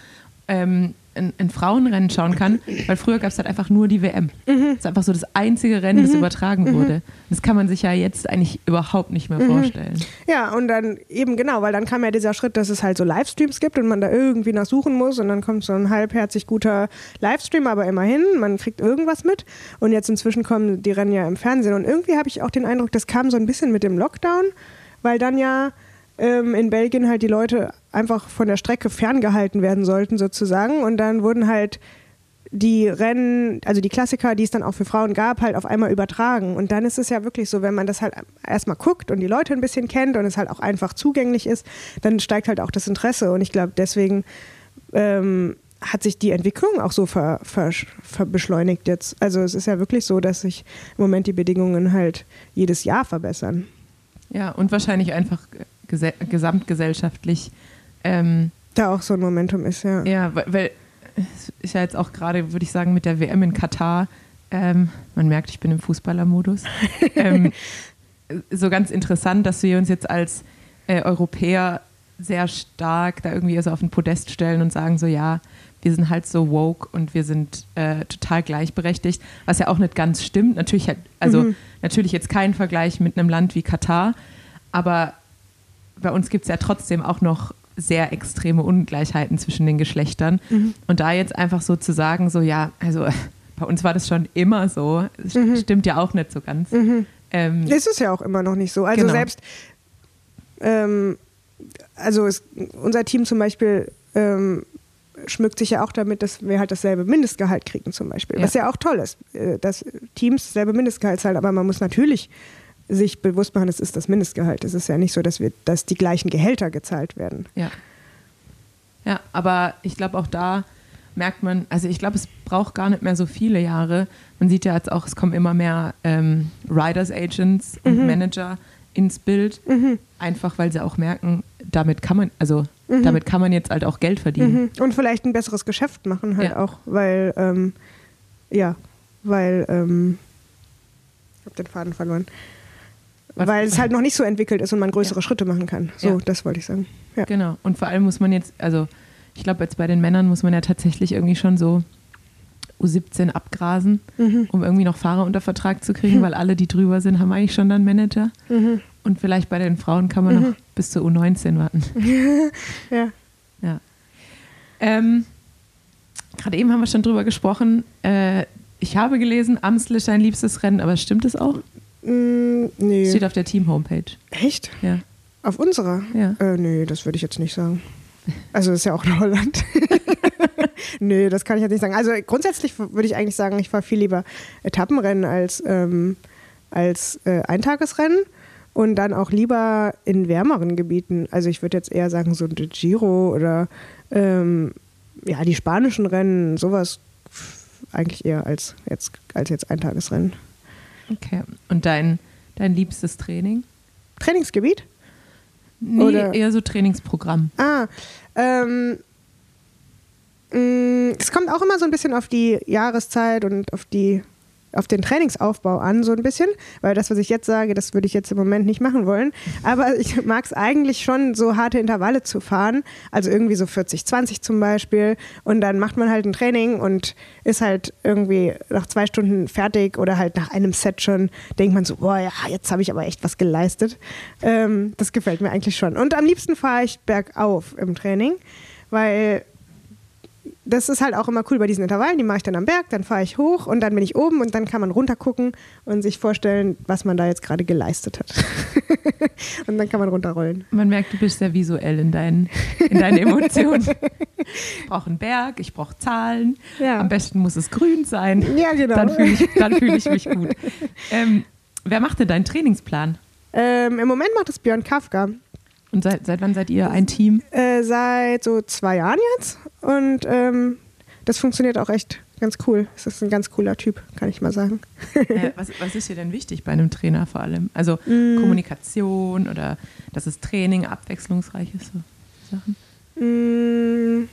ähm, ein, ein Frauenrennen schauen kann, weil früher gab es halt einfach nur die WM. Das ist einfach so das einzige Rennen, das übertragen wurde. Das kann man sich ja jetzt eigentlich überhaupt nicht mehr vorstellen. Ja, und dann eben genau, weil dann kam ja dieser Schritt, dass es halt so Livestreams gibt und man da irgendwie nach suchen muss und dann kommt so ein halbherzig guter Livestream, aber immerhin, man kriegt irgendwas mit. Und jetzt inzwischen kommen die Rennen ja im Fernsehen und irgendwie habe ich auch den Eindruck, das kam so ein bisschen mit dem Lockdown, weil dann ja ähm, in Belgien halt die Leute einfach von der Strecke ferngehalten werden sollten sozusagen und dann wurden halt die Rennen, also die Klassiker, die es dann auch für Frauen gab, halt auf einmal übertragen. Und dann ist es ja wirklich so, wenn man das halt erstmal guckt und die Leute ein bisschen kennt und es halt auch einfach zugänglich ist, dann steigt halt auch das Interesse. Und ich glaube, deswegen ähm, hat sich die Entwicklung auch so ver, ver, ver beschleunigt jetzt. Also es ist ja wirklich so, dass sich im Moment die Bedingungen halt jedes Jahr verbessern. Ja, und wahrscheinlich einfach gesamtgesellschaftlich ähm, Da auch so ein Momentum ist, ja. Ja, weil, weil es ist ja jetzt auch gerade, würde ich sagen, mit der WM in Katar, ähm, man merkt, ich bin im Fußballermodus, ähm, so ganz interessant, dass wir uns jetzt als äh, Europäer sehr stark da irgendwie so auf den Podest stellen und sagen so, ja, wir sind halt so woke und wir sind äh, total gleichberechtigt, was ja auch nicht ganz stimmt. Natürlich, hat, also natürlich jetzt kein Vergleich mit einem Land wie Katar, aber bei uns gibt es ja trotzdem auch noch sehr extreme Ungleichheiten zwischen den Geschlechtern. Und da jetzt einfach so zu sagen, so ja, also bei uns war das schon immer so, st- stimmt ja auch nicht so ganz. Ähm, Ist es ja auch immer noch nicht so. Also Genau. selbst, ähm, also es, unser Team zum Beispiel ähm, schmückt sich ja auch damit, dass wir halt dasselbe Mindestgehalt kriegen zum Beispiel. Ja. Was ja auch toll ist, äh, dass Teams dasselbe Mindestgehalt zahlen, aber man muss natürlich sich bewusst machen, es ist das Mindestgehalt. Es ist ja nicht so, dass wir, dass die gleichen Gehälter gezahlt werden. Ja. Ja, aber ich glaube auch da merkt man, also ich glaube, es braucht gar nicht mehr so viele Jahre. Man sieht ja jetzt auch, es kommen immer mehr ähm, Riders Agents und Manager ins Bild, einfach weil sie auch merken, damit kann man, also damit kann man jetzt halt auch Geld verdienen. Mhm. Und vielleicht ein besseres Geschäft machen halt Ja. auch, weil, ähm, ja, weil, ähm, ich habe den Faden verloren. Was- Weil es halt noch nicht so entwickelt ist und man größere Ja. Schritte machen kann. So, Ja. das wollte ich sagen. Ja. Genau. Und vor allem muss man jetzt, also ich glaube, jetzt bei den Männern muss man ja tatsächlich irgendwie schon so U17 abgrasen, Mhm. um irgendwie noch Fahrer unter Vertrag zu kriegen, weil alle, die drüber sind, haben eigentlich schon dann Manager. Mhm. Und vielleicht bei den Frauen kann man noch bis zur U19 warten. Ja. Ja. Ähm, Gerade eben haben wir schon drüber gesprochen. Äh, ich habe gelesen, Amstel ist dein liebstes Rennen, aber stimmt es auch? Mm, nee. Steht auf der Team-Homepage. Echt? Ja. Auf unserer? Ja. Äh, nee, das würde ich jetzt nicht sagen. Also das ist ja auch in Holland. nee, das kann ich jetzt nicht sagen. Also grundsätzlich würde ich eigentlich sagen, ich fahre viel lieber Etappenrennen als, ähm, als äh, Eintagesrennen und dann auch lieber in wärmeren Gebieten. Also ich würde jetzt eher sagen, so ein Giro oder ähm, ja, die spanischen Rennen, sowas eigentlich eher als jetzt, als jetzt Eintagesrennen. Okay. Und dein, dein liebstes Training? Trainingsgebiet? Nee, Oder- eher so Trainingsprogramm. Ah, ähm, mh, es kommt auch immer so ein bisschen auf die Jahreszeit und auf die auf den Trainingsaufbau an, so ein bisschen, weil das, was ich jetzt sage, das würde ich jetzt im Moment nicht machen wollen. Aber ich mag es eigentlich schon, so harte Intervalle zu fahren, also irgendwie so 40, 20 zum Beispiel. Und dann macht man halt ein Training und ist halt irgendwie nach zwei Stunden fertig oder halt nach einem Set schon, denkt man so, boah, ja, jetzt habe ich aber echt was geleistet. Ähm, das gefällt mir eigentlich schon. Und am liebsten fahre ich bergauf im Training, weil das ist halt auch immer cool bei diesen Intervallen. Die mache ich dann am Berg, dann fahre ich hoch und dann bin ich oben und dann kann man runtergucken und sich vorstellen, was man da jetzt gerade geleistet hat. und dann kann man runterrollen. Man merkt, du bist sehr visuell in deinen, in deinen Emotionen. Ich brauche einen Berg, ich brauche Zahlen. Ja. Am besten muss es grün sein. Ja, genau. Dann fühle ich, dann fühl ich mich gut. Ähm, wer macht denn deinen Trainingsplan? Ähm, Im Moment macht es Björn Kafka. Und seit, seit wann seid ihr ein Team? Äh, seit so zwei Jahren jetzt. Und ähm, das funktioniert auch echt ganz cool. Es ist ein ganz cooler Typ, kann ich mal sagen. Äh, was, was ist dir denn wichtig bei einem Trainer vor allem? Also Mm. Kommunikation oder dass das Training abwechslungsreich ist? So Sachen? Mm.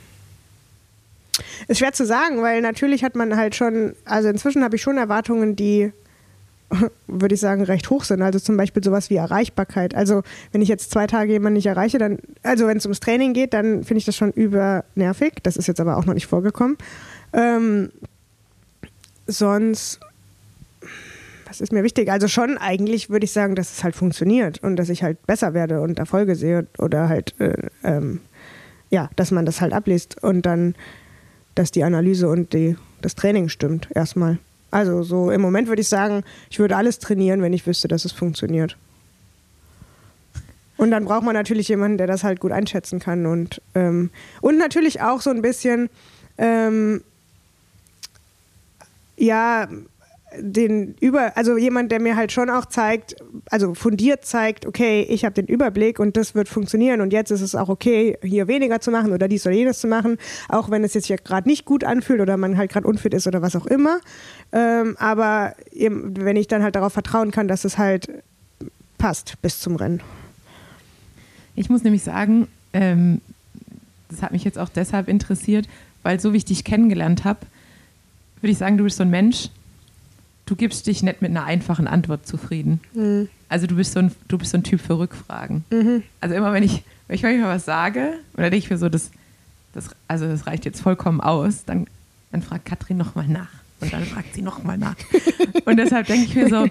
Ist schwer zu sagen, weil natürlich hat man halt schon, also inzwischen habe ich schon Erwartungen, die, würde ich sagen, recht hoch sind. Also zum Beispiel sowas wie Erreichbarkeit. Also wenn ich jetzt zwei Tage jemanden nicht erreiche, dann, also wenn es ums Training geht, dann finde ich das schon übernervig. Das ist jetzt aber auch noch nicht vorgekommen. Ähm, sonst, was ist mir wichtig? Also schon eigentlich würde ich sagen, dass es halt funktioniert und dass ich halt besser werde und Erfolge sehe oder halt, äh, ähm, ja, dass man das halt abliest und dann, dass die Analyse und die, das Training stimmt erstmal. Also so im Moment würde ich sagen, ich würde alles trainieren, wenn ich wüsste, dass es funktioniert. Und dann braucht man natürlich jemanden, der das halt gut einschätzen kann und, ähm, und natürlich auch so ein bisschen, ähm, ja, den über, also jemand, der mir halt schon auch zeigt, also fundiert zeigt, okay, ich habe den Überblick und das wird funktionieren und jetzt ist es auch okay, hier weniger zu machen oder dies oder jenes zu machen, auch wenn es jetzt hier gerade nicht gut anfühlt oder man halt gerade unfit ist oder was auch immer. Ähm, aber eben, wenn ich dann halt darauf vertrauen kann, dass es halt passt bis zum Rennen. Ich muss nämlich sagen, ähm, das hat mich jetzt auch deshalb interessiert, weil so wie ich dich kennengelernt habe, würde ich sagen, du bist so ein Mensch, du gibst dich nicht mit einer einfachen Antwort zufrieden. Mhm. Also du bist so ein, du bist so ein Typ für Rückfragen. Also immer wenn ich, wenn ich manchmal was sage, oder denke ich mir so, das, das, also das reicht jetzt vollkommen aus, dann, dann fragt Katrin nochmal nach. Und dann fragt sie nochmal nach. Und deshalb denke ich mir so,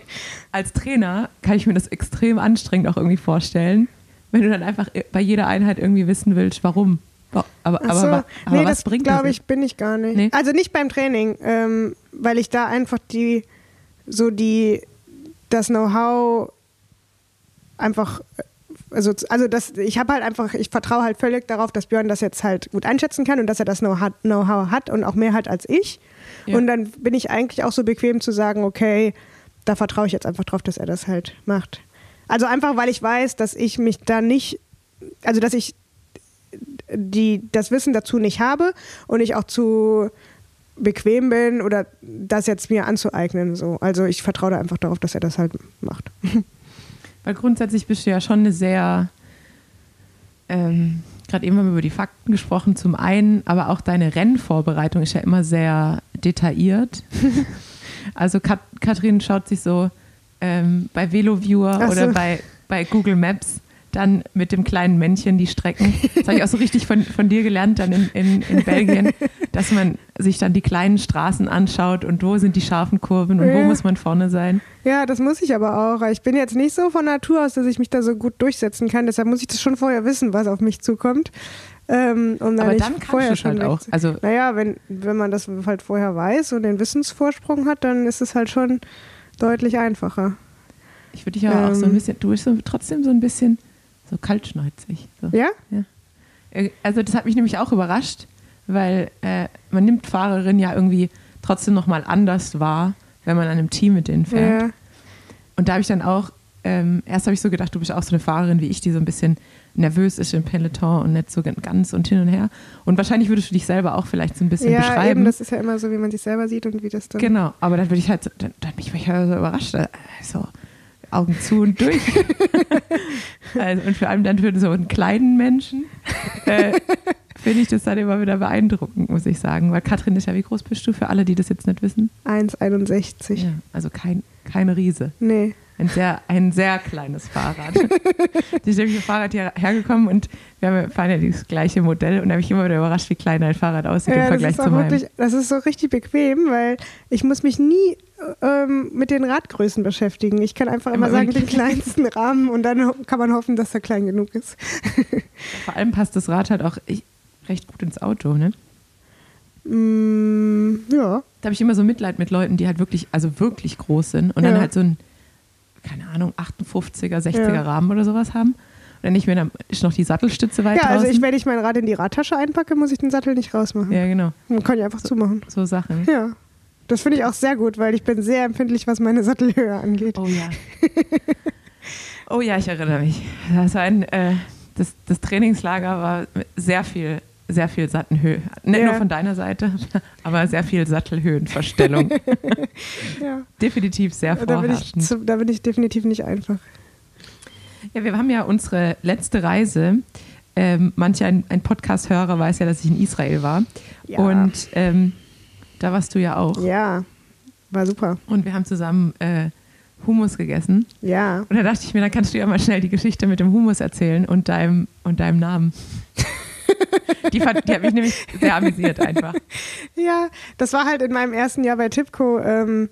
als Trainer kann ich mir das extrem anstrengend auch irgendwie vorstellen, wenn du dann einfach bei jeder Einheit irgendwie wissen willst, warum. Aber, so. aber, aber nee, was das bringt das? glaube ich, bin ich gar nicht. Nee? Also nicht beim Training, ähm, weil ich da einfach die, so die, das Know-how einfach, also, also das, ich habe halt einfach, ich vertraue halt völlig darauf, dass Björn das jetzt halt gut einschätzen kann und dass er das Know- Know-how hat und auch mehr hat als ich. Ja. Und dann bin ich eigentlich auch so bequem zu sagen, okay, da vertraue ich jetzt einfach drauf, dass er das halt macht. Also einfach, weil ich weiß, dass ich mich da nicht, also dass ich die das Wissen dazu nicht habe und ich auch zu bequem bin oder das jetzt mir anzueignen. So. Also ich vertraue da einfach darauf, dass er das halt macht. Weil grundsätzlich bist du ja schon eine sehr, ähm, gerade eben haben wir über die Fakten gesprochen, zum einen, aber auch deine Rennvorbereitung ist ja immer sehr detailliert. also Kat Katrin schaut sich so ähm, bei VeloViewer so. oder bei, bei Google Maps dann mit dem kleinen Männchen die Strecken. Das habe ich auch so richtig von, von dir gelernt dann in, in, in Belgien, dass man sich dann die kleinen Straßen anschaut und wo sind die scharfen Kurven und wo Ja. muss man vorne sein. Ja, das muss ich aber auch. Ich bin jetzt nicht so von Natur aus, dass ich mich da so gut durchsetzen kann. Deshalb muss ich das schon vorher wissen, was auf mich zukommt. Ähm, um Aber dann kannst vorher du es halt auch. Also Naja, wenn, wenn man das halt vorher weiß und den Wissensvorsprung hat, dann ist es halt schon deutlich einfacher. ich würde dich aber auch so ein Ähm. bisschen, du bist so, trotzdem so ein bisschen so kaltschneuzig. So. Ja? Äh, Also das hat mich nämlich auch überrascht, weil äh, man nimmt Fahrerinnen ja irgendwie trotzdem nochmal anders wahr, wenn man an einem Team mit denen fährt. Ja. Und da habe ich dann auch, ähm, erst habe ich so gedacht, du bist auch so eine Fahrerin wie ich, die so ein bisschen nervös ist im Peloton und nicht so ganz und hin und her. Und wahrscheinlich würdest du dich selber auch vielleicht so ein bisschen Ja, beschreiben. eben, das ist ja immer so, wie man sich selber sieht und wie das dann. Genau, aber dann würde ich halt, so- dann, dann bin ich manchmal so überrascht, äh, so Augen zu und durch. also, und vor allem dann für so einen kleinen Menschen äh, finde ich das dann immer wieder beeindruckend, muss ich sagen. Weil Katrin ist ja, wie groß bist du für alle, die das jetzt nicht wissen? 1,61. Ja, also kein, kein Riese. Nee. Ein sehr, ein sehr kleines Fahrrad. Die ist nämlich mit dem Fahrrad hier hergekommen und wir haben, fahren ja das gleiche Modell und da habe ich immer wieder überrascht, wie klein ein Fahrrad aussieht im Ja, das Vergleich zu meinem. wirklich, das ist so richtig bequem, weil ich muss mich nie ähm, mit den Radgrößen beschäftigen. Ich kann einfach immer Immer sagen, den kleinsten Rahmen und dann kann man hoffen, dass er klein genug ist. Vor allem passt das Rad halt auch ich, recht gut ins Auto, ne? Mm, ja. Da habe ich immer so Mitleid mit Leuten, die halt wirklich, also wirklich groß sind und dann Ja. halt so ein, keine Ahnung, 58er, 60er Ja. Rahmen oder sowas haben. Und dann nicht mehr, dann ist noch die Sattelstütze weit Ja, also draußen. ich, wenn ich mein Rad in die Radtasche einpacke, muss ich den Sattel nicht rausmachen. ja, genau. Man kann ich einfach zumachen. So Sachen. Ja. Das finde ich auch sehr gut, weil ich bin sehr empfindlich, was meine Sattelhöhe angeht. Oh ja. oh ja, ich erinnere mich. Das, ein, äh, das, das Trainingslager war sehr viel, sehr viel Sattelhöhe. Nicht Ja. nur von deiner Seite, aber sehr viel Sattelhöhenverstellung. Ja. Definitiv sehr Da bin, ich vorherrschend. zu, da bin ich definitiv nicht einfach. Ja, wir haben ja unsere letzte Reise. Ähm, manch ein, ein Podcast-Hörer weiß ja, dass ich in Israel war. Ja. Und ähm, da warst du ja auch. Ja, war super. Und wir haben zusammen äh, Hummus gegessen. Ja. Und da dachte ich mir, dann kannst du ja mal schnell die Geschichte mit dem Hummus erzählen und deinem, und deinem Namen. die, fand, die hat mich nämlich sehr amüsiert einfach. Ja, das war halt in meinem ersten Jahr bei Tipco. Ähm,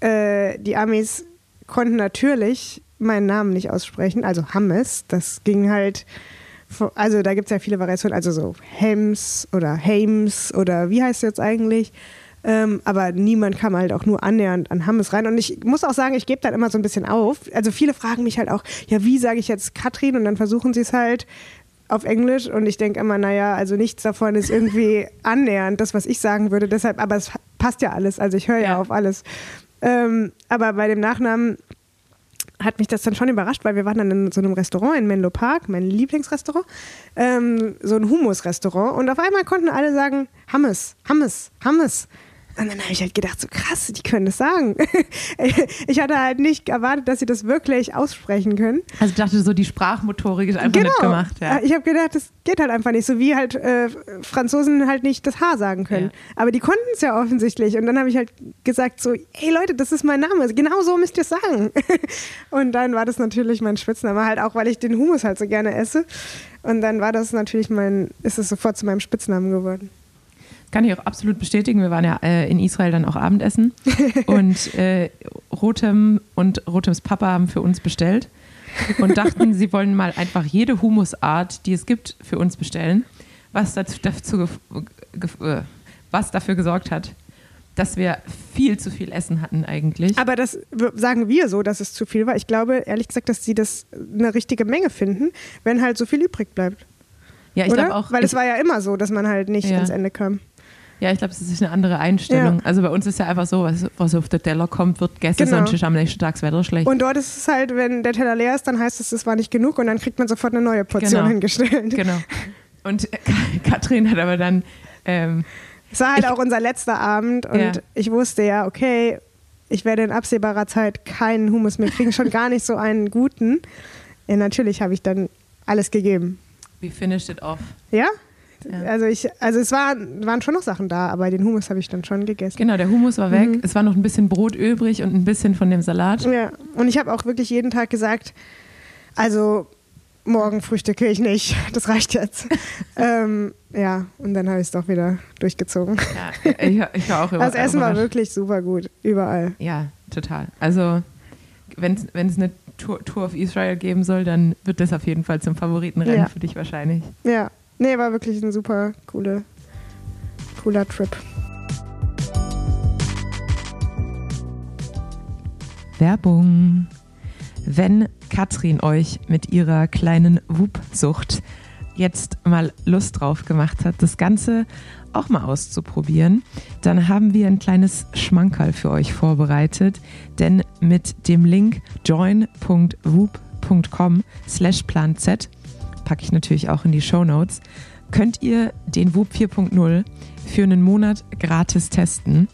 äh, die Amis konnten natürlich meinen Namen nicht aussprechen, also Hammes. Das ging halt, also da gibt es ja viele Variationen, also so Hems oder Hames oder wie heißt es jetzt eigentlich? Ähm, aber niemand kam halt auch nur annähernd an Hammes rein. Und ich muss auch sagen, ich gebe dann immer so ein bisschen auf. Also viele fragen mich halt auch, ja, wie sage ich jetzt Katrin? Und dann versuchen sie es halt auf Englisch. Und ich denke immer, naja, also nichts davon ist irgendwie annähernd das, was ich sagen würde. Deshalb, aber es passt ja alles. Also ich höre ja. Ja. auf alles. Ähm, aber bei dem Nachnamen hat mich das dann schon überrascht, weil wir waren dann in so einem Restaurant in Menlo Park, mein Lieblingsrestaurant, ähm, so ein Humus-Restaurant und auf einmal konnten alle sagen Hammes, Hammes, Hammes. Und dann habe ich halt gedacht, so krass, die können das sagen. ich hatte halt nicht erwartet, dass sie das wirklich aussprechen können. Also ich dachte so, die Sprachmotorik ist einfach nicht gemacht. Ja. Ich habe gedacht, das geht halt einfach nicht. So wie halt äh, Franzosen halt nicht das H sagen können. Ja. Aber die konnten es ja offensichtlich. Und dann habe ich halt gesagt so, hey Leute, das ist mein Name. Genau so müsst ihr es sagen. Und dann war das natürlich mein Spitzname, halt auch, weil ich den Hummus halt so gerne esse. Und dann war das natürlich mein, ist es sofort zu meinem Spitznamen geworden. Kann ich auch absolut bestätigen. Wir waren ja äh, in Israel dann auch Abendessen und äh, Rotem und Rotems Papa haben für uns bestellt und dachten, sie wollen mal einfach jede Humusart, die es gibt, für uns bestellen, was dazu, äh, was dafür gesorgt hat, dass wir viel zu viel Essen hatten eigentlich. Aber das sagen wir so, dass es zu viel war. Ich glaube, ehrlich gesagt, dass sie das eine richtige Menge finden, wenn halt so viel übrig bleibt. ja, ich glaube auch. Weil es war ja immer so, dass man halt nicht Ja. ins Ende kam. Ja, ich glaube, es ist eine andere Einstellung. Ja. Also bei uns ist ja einfach so, was, was auf der Teller kommt, wird gegessen, Genau. sonst ist am nächsten Tag das Wetter schlecht. Und dort ist es halt, wenn der Teller leer ist, dann heißt es, es war nicht genug und dann kriegt man sofort eine neue Portion Genau. hingestellt. Genau. Und Katrin hat aber dann ähm, Es war halt Ich- auch unser letzter Abend und Ja. ich wusste ja, okay, ich werde in absehbarer Zeit keinen Hummus mehr kriegen, schon gar nicht so einen guten. Ja, natürlich habe ich dann alles gegeben. We finished it off. Ja? Ja. Also ich, also es waren, waren schon noch Sachen da, aber den Hummus habe ich dann schon gegessen. Genau, der Hummus war weg. Mhm. Es war noch ein bisschen Brot übrig und ein bisschen von dem Salat. Ja, und ich habe auch wirklich jeden Tag gesagt, also morgen frühstücke ich nicht. Das reicht jetzt. ähm, ja, und dann habe ich es doch wieder durchgezogen. Ja, ich, ich war auch Das Essen war überrascht. wirklich super gut, überall. Ja, total. Also, wenn es eine Tour, Tour of Israel geben soll, dann wird das auf jeden Fall zum Favoritenrennen Ja. für dich wahrscheinlich. Ja, nee, war wirklich ein super coole, cooler Trip. Werbung. Wenn Katrin euch mit ihrer kleinen Wupsucht jetzt mal Lust drauf gemacht hat, das Ganze auch mal auszuprobieren, dann haben wir ein kleines Schmankerl für euch vorbereitet. Denn mit dem Link join.whoop.com slash planz packe ich natürlich auch in die Show Notes, könnt ihr den Whoop 4.0 für einen Monat gratis testen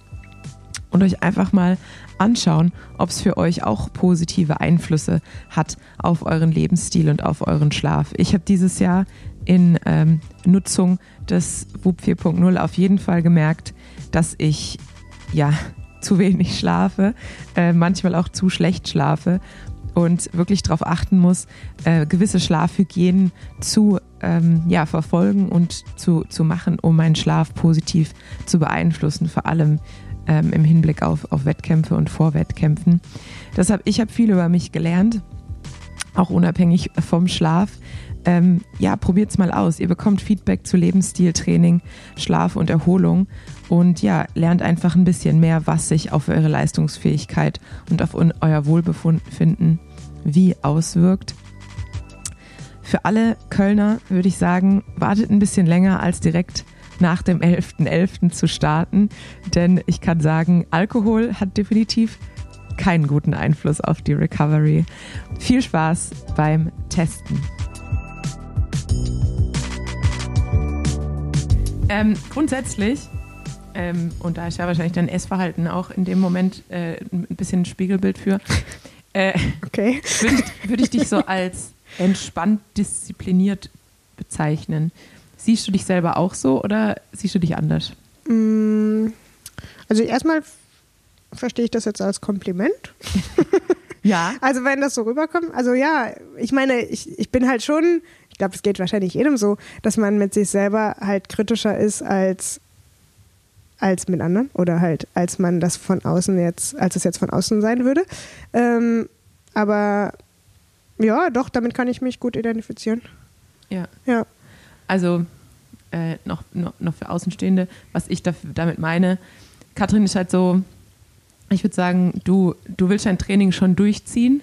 und euch einfach mal anschauen, ob es für euch auch positive Einflüsse hat auf euren Lebensstil und auf euren Schlaf. Ich habe dieses Jahr in ähm, Nutzung des WUP 4.0 auf jeden Fall gemerkt, dass ich ja zu wenig schlafe, äh, manchmal auch zu schlecht schlafe und wirklich darauf achten muss, äh, gewisse Schlafhygienen zu ähm, ja, verfolgen und zu, zu machen, um meinen Schlaf positiv zu beeinflussen, vor allem ähm, im Hinblick auf, auf Wettkämpfe und Vorwettkämpfen. Deshalb, ich habe viel über mich gelernt, auch unabhängig vom Schlaf. Ähm, ja, probiert's mal aus. Ihr bekommt Feedback zu Lebensstiltraining, Schlaf und Erholung und ja, lernt einfach ein bisschen mehr, was sich auf eure Leistungsfähigkeit und auf euer Wohlbefinden wie auswirkt. Für alle Kölner würde ich sagen, wartet ein bisschen länger als direkt nach dem 11.11. zu starten, denn ich kann sagen, Alkohol hat definitiv keinen guten Einfluss auf die Recovery. Viel Spaß beim Testen. Ähm, grundsätzlich, ähm, und da ist ja wahrscheinlich dein Essverhalten auch in dem Moment äh, ein bisschen ein Spiegelbild für, äh, Okay. würde ich, würd ich dich so als entspannt diszipliniert bezeichnen. Siehst du dich selber auch so oder siehst du dich anders? Mm, Also erstmal verstehe ich das jetzt als Kompliment. Ja. Also wenn das so rüberkommt, also ja, ich meine, ich, ich bin halt schon, ich glaube, es geht wahrscheinlich jedem so, dass man mit sich selber halt kritischer ist als als mit anderen oder halt als man das von außen jetzt, als es jetzt von außen sein würde. Ähm, aber ja, doch, damit kann ich mich gut identifizieren. Ja. Ja. Also äh, noch, noch, noch für Außenstehende, was ich dafür, damit meine. Katrin ist halt so, ich würde sagen, du, du willst dein Training schon durchziehen,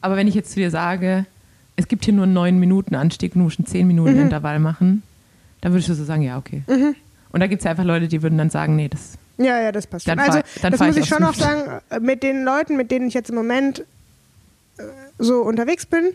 aber wenn ich jetzt zu dir sage, es gibt hier nur einen 9 Minuten Anstieg, du musst einen 10 Minuten Mhm. Intervall machen, dann würdest du so sagen, ja, okay. Und da gibt es ja einfach Leute, die würden dann sagen, nee, das Ja, ja, das passt Dann schon. Also, das muss ich schon auch sagen, äh, mit den Leuten, mit denen ich jetzt im Moment äh, so unterwegs bin,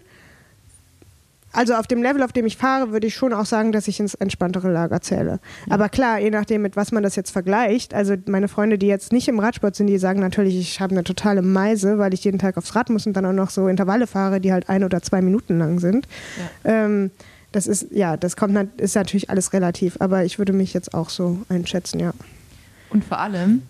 also auf dem Level, auf dem ich fahre, würde ich schon auch sagen, dass ich ins entspanntere Lager zähle. Aber klar, je nachdem, mit was man das jetzt vergleicht, also meine Freunde, die jetzt nicht im Radsport sind, die sagen natürlich, ich habe eine totale Meise, weil ich jeden Tag aufs Rad muss und dann auch noch so Intervalle fahre, die halt ein oder zwei Minuten lang sind. Ähm, das ist, ja, das kommt, ist natürlich alles relativ, aber ich würde mich jetzt auch so einschätzen, ja. Und vor allem,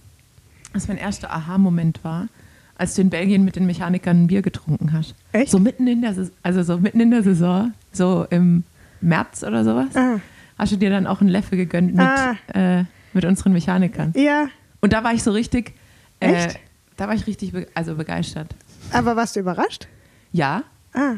was mein erster Aha-Moment war, als du in Belgien mit den Mechanikern ein Bier getrunken hast. Echt? So mitten in der Saison, also so mitten in der Saison, so im März oder sowas, Ah. hast du dir dann auch einen Leffe gegönnt mit, Ah. äh, mit unseren Mechanikern. Ja, Und da war ich so richtig, äh, Echt? da war ich richtig be also begeistert. aber warst du überrascht? Ja, Ah.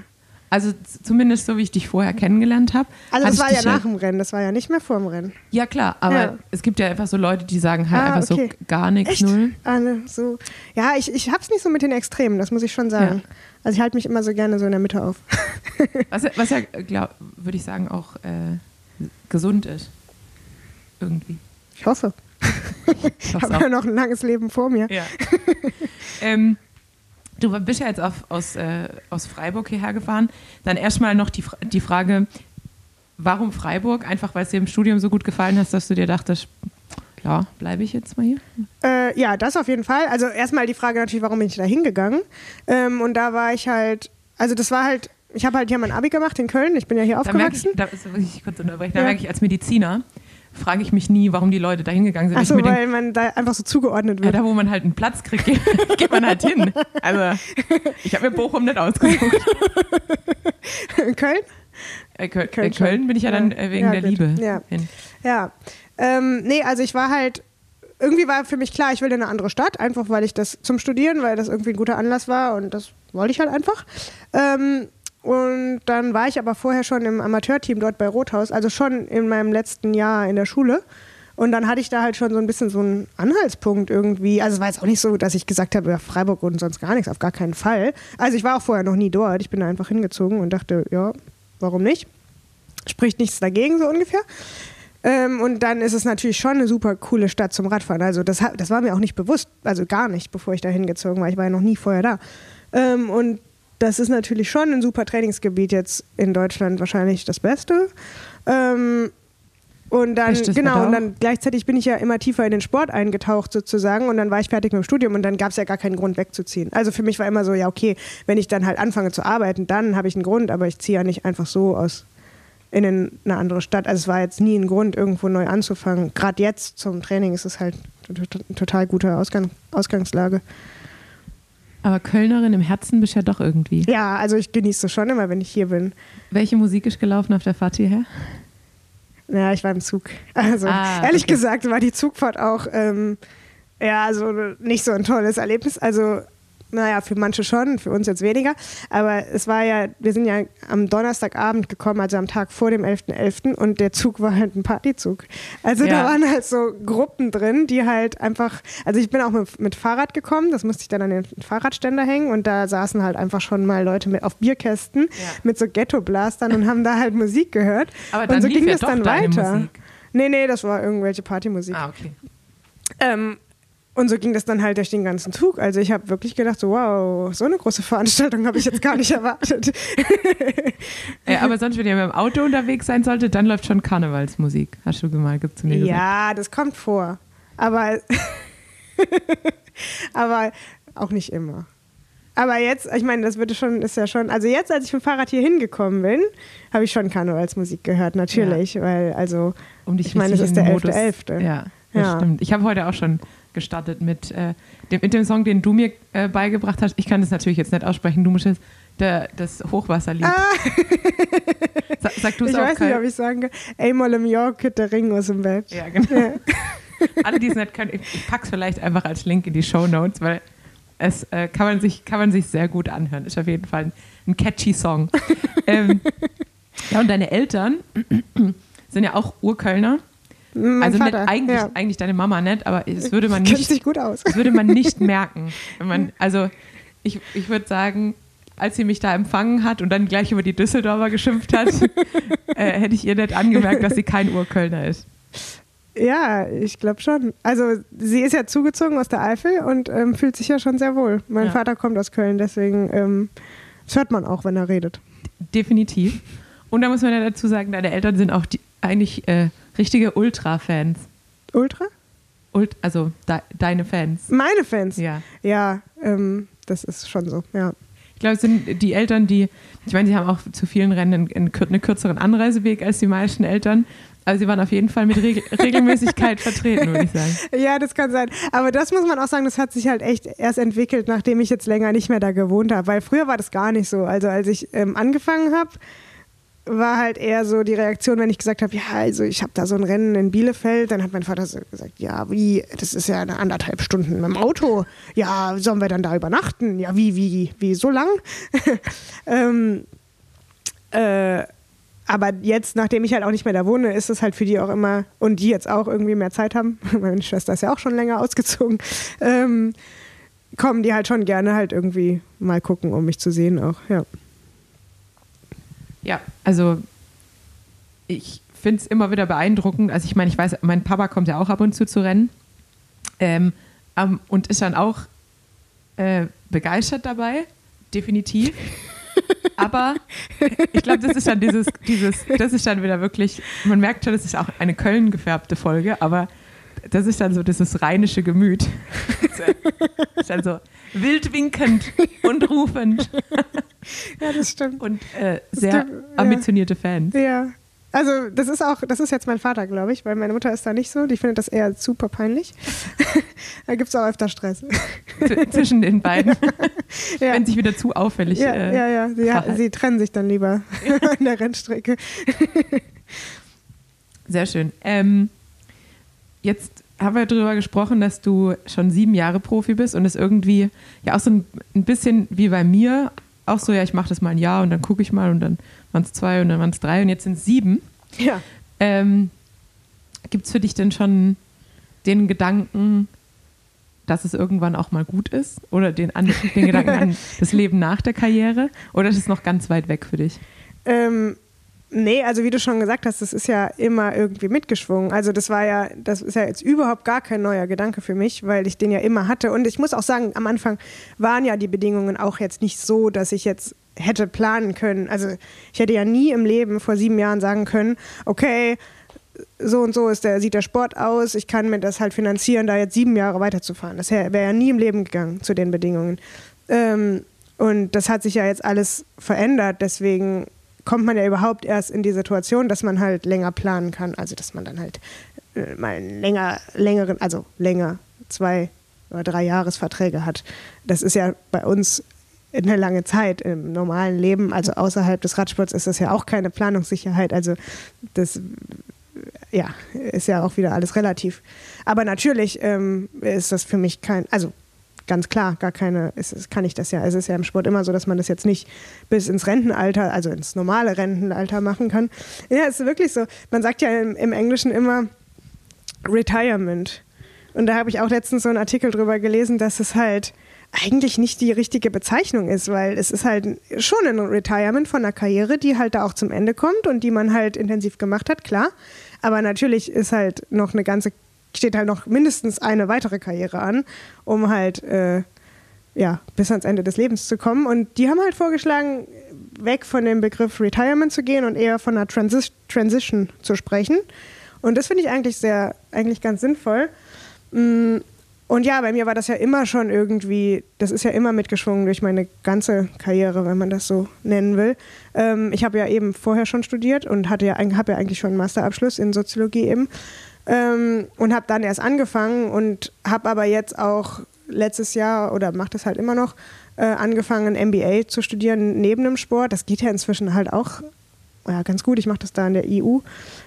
Also zumindest so, wie ich dich vorher kennengelernt habe. Also das war ja nach dem Rennen, das war ja nicht mehr vor dem Rennen. Ja klar, aber Ja. es gibt ja einfach so Leute, die sagen halt Ah, einfach okay. so gar nichts, null. Ah, ne, so. Ja, ich, ich hab's nicht so mit den Extremen, das muss ich schon sagen. Ja. Also ich halte mich immer so gerne so in der Mitte auf. Was, was ja, würde ich sagen, auch äh, gesund ist. Irgendwie. Ich hoffe. Ich habe ja noch ein langes Leben vor mir. Ja. ähm, du bist ja jetzt auf, aus, äh, aus Freiburg hierher gefahren. Dann erstmal noch die, die Frage, warum Freiburg? Einfach weil es dir im Studium so gut gefallen hat, dass du dir dachtest, ja, bleibe ich jetzt mal hier? Äh, ja, das auf jeden Fall. Also erstmal die Frage natürlich, warum bin ich da hingegangen? Ähm, und da war ich halt, also das war halt, ich habe halt hier mein Abi gemacht in Köln, ich bin ja hier Da merke ich, aufgewachsen. da, ich kurz unterbrechen, da Ja. merke ich als Mediziner, frage ich mich nie, warum die Leute da hingegangen sind. Achso, weil man da einfach so zugeordnet Ja, wird. da, wo man halt einen Platz kriegt, geht, geht man halt hin. Also, ich habe mir Bochum nicht ausgesucht. Köln? Äh, Köln, Köln äh, Köln bin ich ja dann Ja. äh, wegen Ja, der gut. Liebe Ja. hin. Ja. Ähm, nee, also ich war halt, irgendwie war für mich klar, ich will in eine andere Stadt, einfach weil ich das zum Studieren, weil das irgendwie ein guter Anlass war und das wollte ich halt einfach. Ähm, und dann war ich aber vorher schon im Amateurteam dort bei Rothaus, also schon in meinem letzten Jahr in der Schule. Und dann hatte ich da halt schon so ein bisschen so einen Anhaltspunkt irgendwie. Also es war jetzt auch nicht so, dass ich gesagt habe, ja, Freiburg und sonst gar nichts, auf gar keinen Fall. Also ich war auch vorher noch nie dort. Ich bin da einfach hingezogen und dachte, ja, warum nicht? Spricht nichts dagegen, so ungefähr. Ähm, und dann ist es natürlich schon eine super coole Stadt zum Radfahren. Also das, das war mir auch nicht bewusst, also gar nicht, bevor ich da hingezogen war. Ich war ja noch nie vorher da. Ähm, und das ist natürlich schon ein super Trainingsgebiet jetzt in Deutschland wahrscheinlich das Beste. Ähm, und dann, Bestes genau, und dann gleichzeitig bin ich ja immer tiefer in den Sport eingetaucht sozusagen und dann war ich fertig mit dem Studium und dann gab es ja gar keinen Grund wegzuziehen. Also für mich war immer so, ja okay, wenn ich dann halt anfange zu arbeiten, dann habe ich einen Grund, aber ich ziehe ja nicht einfach so aus in ein- eine andere Stadt. Also es war jetzt nie ein Grund, irgendwo neu anzufangen. Gerade jetzt zum Training ist es halt eine total gute Ausgang Ausgangslage. Aber Kölnerin im Herzen bist ja doch irgendwie. Ja, also ich genieße schon immer, wenn ich hier bin. Welche Musik ist gelaufen auf der Fahrt hierher? Ja, ich war im Zug. Also Ah, ehrlich okay. gesagt war die Zugfahrt auch ähm, ja so nicht so ein tolles Erlebnis. Also naja, für manche schon, für uns jetzt weniger. Aber es war ja, wir sind ja am Donnerstagabend gekommen, also am Tag vor dem 11.11. und der Zug war halt ein Partyzug. Also Ja. da waren halt so Gruppen drin, die halt einfach, also ich bin auch mit, mit Fahrrad gekommen, das musste ich dann an den Fahrradständer hängen und da saßen halt einfach schon mal Leute mit auf Bierkästen mit so Ghetto-Blastern und haben da halt Musik gehört. Aber dann und so lief ging ja das dann weiter. Musik. Nee, nee, das war irgendwelche Partymusik. Ah, okay. Ähm, und so ging das dann halt durch den ganzen Zug. Also ich habe wirklich gedacht, so wow, so eine große Veranstaltung habe ich jetzt gar nicht erwartet. Äh, aber sonst, wenn ihr mit dem Auto unterwegs sein solltet, dann läuft schon Karnevalsmusik. Hast du mal zu mir gesagt. ja, das kommt vor. Aber, aber auch nicht immer. Aber jetzt, ich meine, das würde schon, ist ja schon, also jetzt, als ich mit dem Fahrrad hier hingekommen bin, habe ich schon Karnevalsmusik gehört, natürlich, weil, also, Um ich meine, es ist der den Modus- 11.11.. Ja, das Ja. stimmt. Ich habe heute auch schon gestartet mit, äh, dem, mit dem Song, den du mir äh, beigebracht hast. Ich kann das natürlich jetzt nicht aussprechen. Du musst es, der, das Hochwasserlied. Sa sag du es Ah. ich auch, weiß nicht, ob ich sagen kann, ey, mal im York, der Ring aus dem Bett. Ja, genau. Alle, die es nicht können, ich, ich pack's vielleicht einfach als Link in die Show Notes, weil es äh, kann, man sich, kann man sich sehr gut anhören. Ist auf jeden Fall ein, ein catchy Song. ähm, ja, und deine Eltern sind ja auch Urkölner. Mein also Vater, nicht, eigentlich, ja. eigentlich deine Mama nicht, aber das würde man nicht, sich gut aus. würde man nicht merken. Wenn man, also ich, ich würde sagen, als sie mich da empfangen hat und dann gleich über die Düsseldorfer geschimpft hat, äh, hätte ich ihr nicht angemerkt, dass sie kein Urkölner ist. Ja, ich glaube schon. Also sie ist ja zugezogen aus der Eifel und ähm, fühlt sich ja schon sehr wohl. Mein Ja. Vater kommt aus Köln, deswegen ähm, das hört man auch, wenn er redet. Definitiv. Und da muss man ja dazu sagen, deine Eltern sind auch die, eigentlich äh, richtige Ultra-Fans. Ultra? Ult also de deine Fans. Meine Fans? Ja. Ja, ähm, das ist schon so, ja. Ich glaube, es sind die Eltern, die, ich meine, sie haben auch zu vielen Rennen einen, einen, kür- einen kürzeren Anreiseweg als die meisten Eltern. Aber sie waren auf jeden Fall mit Regel Regelmäßigkeit vertreten, würde ich sagen. Ja, das kann sein. Aber das muss man auch sagen, das hat sich halt echt erst entwickelt, nachdem ich jetzt länger nicht mehr da gewohnt habe. Weil früher war das gar nicht so. Also als ich ähm, angefangen habe, war halt eher so die Reaktion, wenn ich gesagt habe, ja, also ich habe da so ein Rennen in Bielefeld, dann hat mein Vater so gesagt, ja, wie, das ist ja eine anderthalb Stunden mit dem Auto. Ja, sollen wir dann da übernachten? Ja, wie, wie, wie, so lang? ähm, äh, aber jetzt, nachdem ich halt auch nicht mehr da wohne, ist es halt für die auch immer, und die jetzt auch irgendwie mehr Zeit haben, meine Schwester ist ja auch schon länger ausgezogen, ähm, kommen die halt schon gerne halt irgendwie mal gucken, um mich zu sehen auch, ja. Ja, also ich finde es immer wieder beeindruckend. Also ich meine, ich weiß, mein Papa kommt ja auch ab und zu zu Rennen ähm, ähm, und ist dann auch äh, begeistert dabei, definitiv. Aber ich glaube, das ist dann dieses, dieses, das ist dann wieder wirklich, man merkt schon, das ist auch eine Köln gefärbte Folge, aber das ist dann so dieses rheinische Gemüt. Das ist dann so wild winkend und rufend Ja, das stimmt. und äh, sehr ja. ambitionierte Fans. Ja. Also das ist auch, das ist jetzt mein Vater, glaube ich, weil meine Mutter ist da nicht so. Die findet das eher super peinlich. da gibt es auch öfter Stress. Zwischen den beiden. Ja. Wenn sich wieder zu auffällig. Ja, äh, ja, ja. Sie, verhalten. sie trennen sich dann lieber an der Rennstrecke. Sehr schön. Ähm, jetzt haben wir darüber gesprochen, dass du schon sieben Jahre Profi bist und es irgendwie ja auch so ein, ein bisschen wie bei mir auch so, ja, ich mache das mal ein Jahr und dann gucke ich mal und dann waren es zwei und dann waren es drei und jetzt sind es sieben. Ja. Ähm, Gibt es für dich denn schon den Gedanken, dass es irgendwann auch mal gut ist? Oder den, an, den Gedanken an das Leben nach der Karriere? Oder ist es noch ganz weit weg für dich? Ähm, nee, also wie du schon gesagt hast, das ist ja immer irgendwie mitgeschwungen. Also das war ja, das ist ja jetzt überhaupt gar kein neuer Gedanke für mich, weil ich den ja immer hatte. Und ich muss auch sagen, am Anfang waren ja die Bedingungen auch jetzt nicht so, dass ich jetzt hätte planen können. Also ich hätte ja nie im Leben vor sieben Jahren sagen können, okay, so und so ist der, sieht der Sport aus, ich kann mir das halt finanzieren, da jetzt sieben Jahre weiterzufahren. Das wäre ja nie im Leben gegangen zu den Bedingungen. Ähm, und das hat sich ja jetzt alles verändert, deswegen kommt man ja überhaupt erst in die Situation, dass man halt länger planen kann. Also dass man dann halt äh, mal einen länger, längeren, also länger, zwei oder drei Jahresverträge hat. Das ist ja bei uns eine lange Zeit im normalen Leben, also außerhalb des Radsports ist das ja auch keine Planungssicherheit. Also das ja, ist ja auch wieder alles relativ. Aber natürlich ähm, ist das für mich kein, also ganz klar, gar keine, ist, ist, kann ich das ja. Es ist ja im Sport immer so, dass man das jetzt nicht bis ins Rentenalter, also ins normale Rentenalter machen kann. Ja, es ist wirklich so. Man sagt ja im, im Englischen immer Retirement. Und da habe ich auch letztens so einen Artikel drüber gelesen, dass es halt eigentlich nicht die richtige Bezeichnung ist, weil es ist halt schon ein Retirement von einer Karriere, die halt da auch zum Ende kommt und die man halt intensiv gemacht hat, klar. Aber natürlich ist halt noch eine ganze, steht halt noch mindestens eine weitere Karriere an, um halt äh, ja, bis ans Ende des Lebens zu kommen. Und die haben halt vorgeschlagen, weg von dem Begriff Retirement zu gehen und eher von einer Transi Transition zu sprechen. Und das finde ich eigentlich sehr, eigentlich ganz sinnvoll. Mm, Und ja, bei mir war das ja immer schon irgendwie, das ist ja immer mitgeschwungen durch meine ganze Karriere, wenn man das so nennen will. Ähm, ich habe ja eben vorher schon studiert und hatte ja, habe ja eigentlich schon einen Masterabschluss in Soziologie eben. Ähm, und habe dann erst angefangen und habe aber jetzt auch letztes Jahr oder mache das halt immer noch, äh, angefangen, MBA zu studieren neben dem Sport. Das geht ja inzwischen halt auch ja, ganz gut. Ich mache das da in der EU.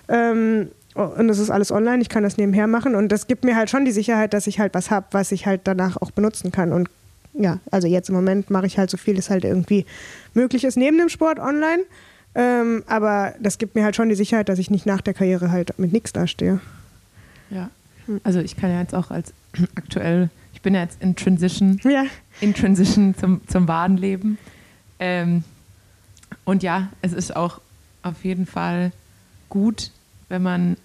Ähm, und das ist alles online, ich kann das nebenher machen und das gibt mir halt schon die Sicherheit, dass ich halt was habe, was ich halt danach auch benutzen kann. Und ja, also jetzt im Moment mache ich halt so viel, es halt irgendwie möglich ist neben dem Sport online. Ähm, aber das gibt mir halt schon die Sicherheit, dass ich nicht nach der Karriere halt mit nichts dastehe. Ja. Also ich kann ja jetzt auch als aktuell, ich bin ja jetzt in Transition, Ja, in Transition zum, zum wahren Leben. Ähm, und ja, es ist auch auf jeden Fall gut, wenn man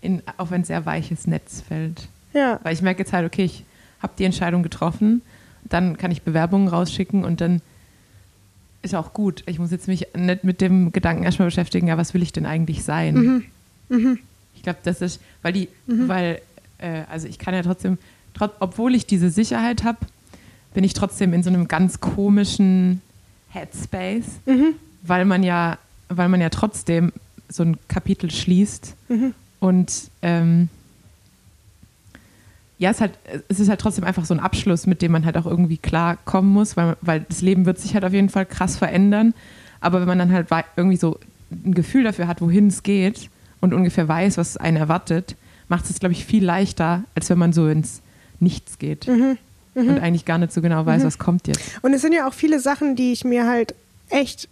in, auf ein sehr weiches Netz fällt. ja, Weil ich merke jetzt halt, okay, ich habe die Entscheidung getroffen, dann kann ich Bewerbungen rausschicken und dann ist auch gut. Ich muss jetzt mich nicht mit dem Gedanken erstmal beschäftigen, ja, was will ich denn eigentlich sein? Ich glaube, das ist, weil die, weil, äh, also ich kann ja trotzdem, trot, obwohl ich diese Sicherheit habe, bin ich trotzdem in so einem ganz komischen Headspace, weil man ja, weil man ja trotzdem so ein Kapitel schließt. Und ähm, ja, es, ist halt, es ist halt trotzdem einfach so ein Abschluss, mit dem man halt auch irgendwie klarkommen muss, weil, weil das Leben wird sich halt auf jeden Fall krass verändern. Aber wenn man dann halt irgendwie so ein Gefühl dafür hat, wohin es geht und ungefähr weiß, was einen erwartet, macht es, glaube ich, viel leichter, als wenn man so ins Nichts geht und eigentlich gar nicht so genau weiß, was kommt jetzt. Und es sind ja auch viele Sachen, die ich mir halt echt,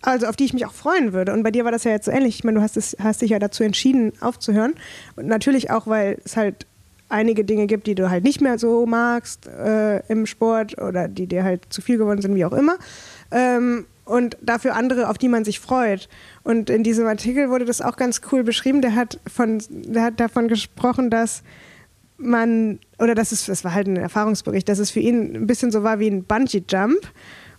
also auf die ich mich auch freuen würde. Und bei dir war das ja jetzt so ähnlich. Ich meine, du hast, es, hast dich ja dazu entschieden, aufzuhören. Und natürlich auch, weil es halt einige Dinge gibt, die du halt nicht mehr so magst äh, im Sport oder die dir halt zu viel geworden sind, wie auch immer. Ähm, und dafür andere, auf die man sich freut. Und in diesem Artikel wurde das auch ganz cool beschrieben. Der hat, von, der hat davon gesprochen, dass man, oder das ist, das war halt ein Erfahrungsbericht, dass es für ihn ein bisschen so war wie ein Bungee-Jump.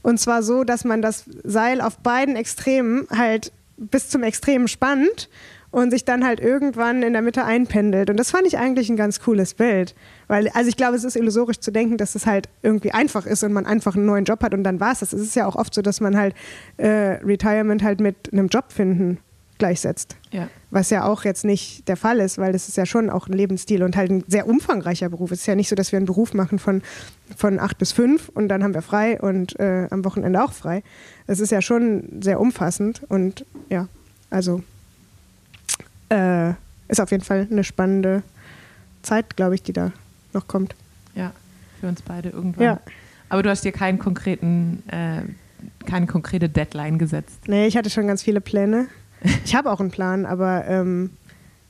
Und zwar so, dass man das Seil auf beiden Extremen halt bis zum Extrem spannt und sich dann halt irgendwann in der Mitte einpendelt. Und das fand ich eigentlich ein ganz cooles Bild. Weil, also ich glaube, es ist illusorisch zu denken, dass es halt irgendwie einfach ist und man einfach einen neuen Job hat und dann war es das. Es ist ja auch oft so, dass man halt äh, Retirement halt mit einem Job finden gleichsetzt. Ja. Was ja auch jetzt nicht der Fall ist, weil das ist ja schon auch ein Lebensstil und halt ein sehr umfangreicher Beruf. Es ist ja nicht so, dass wir einen Beruf machen von, von acht bis fünf und dann haben wir frei und äh, am Wochenende auch frei. Es ist ja schon sehr umfassend und ja, also äh, ist auf jeden Fall eine spannende Zeit, glaube ich, die da noch kommt. Ja, für uns beide irgendwann. Ja. Aber du hast dir keinen konkreten, äh, keine konkrete Deadline gesetzt. Nee, ich hatte schon ganz viele Pläne. Ich habe auch einen Plan, aber ähm,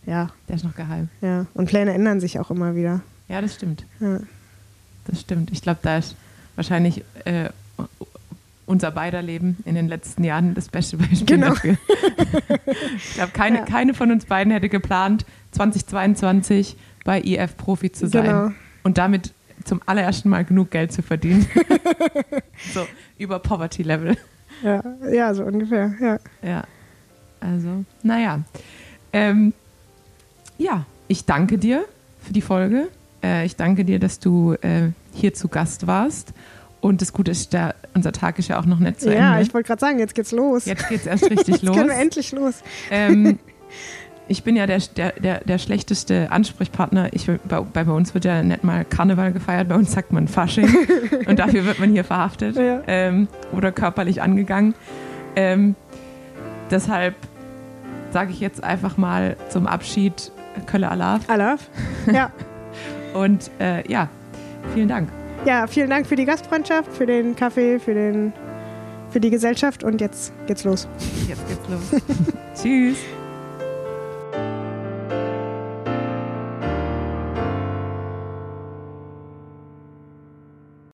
ja, Der ist noch geheim. ja. Und Pläne ändern sich auch immer wieder. Ja, das stimmt. Ja. Das stimmt. Ich glaube, da ist wahrscheinlich äh, unser beider Leben in den letzten Jahren das beste Beispiel Genau. dafür. ich glaube, keine, Ja. keine von uns beiden hätte geplant, 2022 bei IF Profi zu sein Genau. und damit zum allerersten Mal genug Geld zu verdienen. so über Poverty Level. Ja, ja, so ungefähr. Ja. Ja. Also, naja. Ähm, ja, ich danke dir für die Folge. Äh, ich danke dir, dass du äh, hier zu Gast warst. Und das Gute ist, der, unser Tag ist ja auch noch nicht zu ja, Ende. ich wollte gerade sagen, jetzt geht's los. Jetzt geht's erst richtig jetzt los. können wir endlich los. Ähm, ich bin ja der, der, der, der schlechteste Ansprechpartner. Ich, bei, bei uns wird ja nicht mal Karneval gefeiert, bei uns sagt man Fasching. und dafür wird man hier verhaftet Ja. ähm, oder körperlich angegangen. Ähm, deshalb sage ich jetzt einfach mal zum Abschied Kölle Alaf. Alaf. Ja. Und äh, ja, vielen Dank. Ja, vielen Dank für die Gastfreundschaft, für den Kaffee, für, den, für die Gesellschaft und jetzt geht's los. Jetzt geht's los. Tschüss.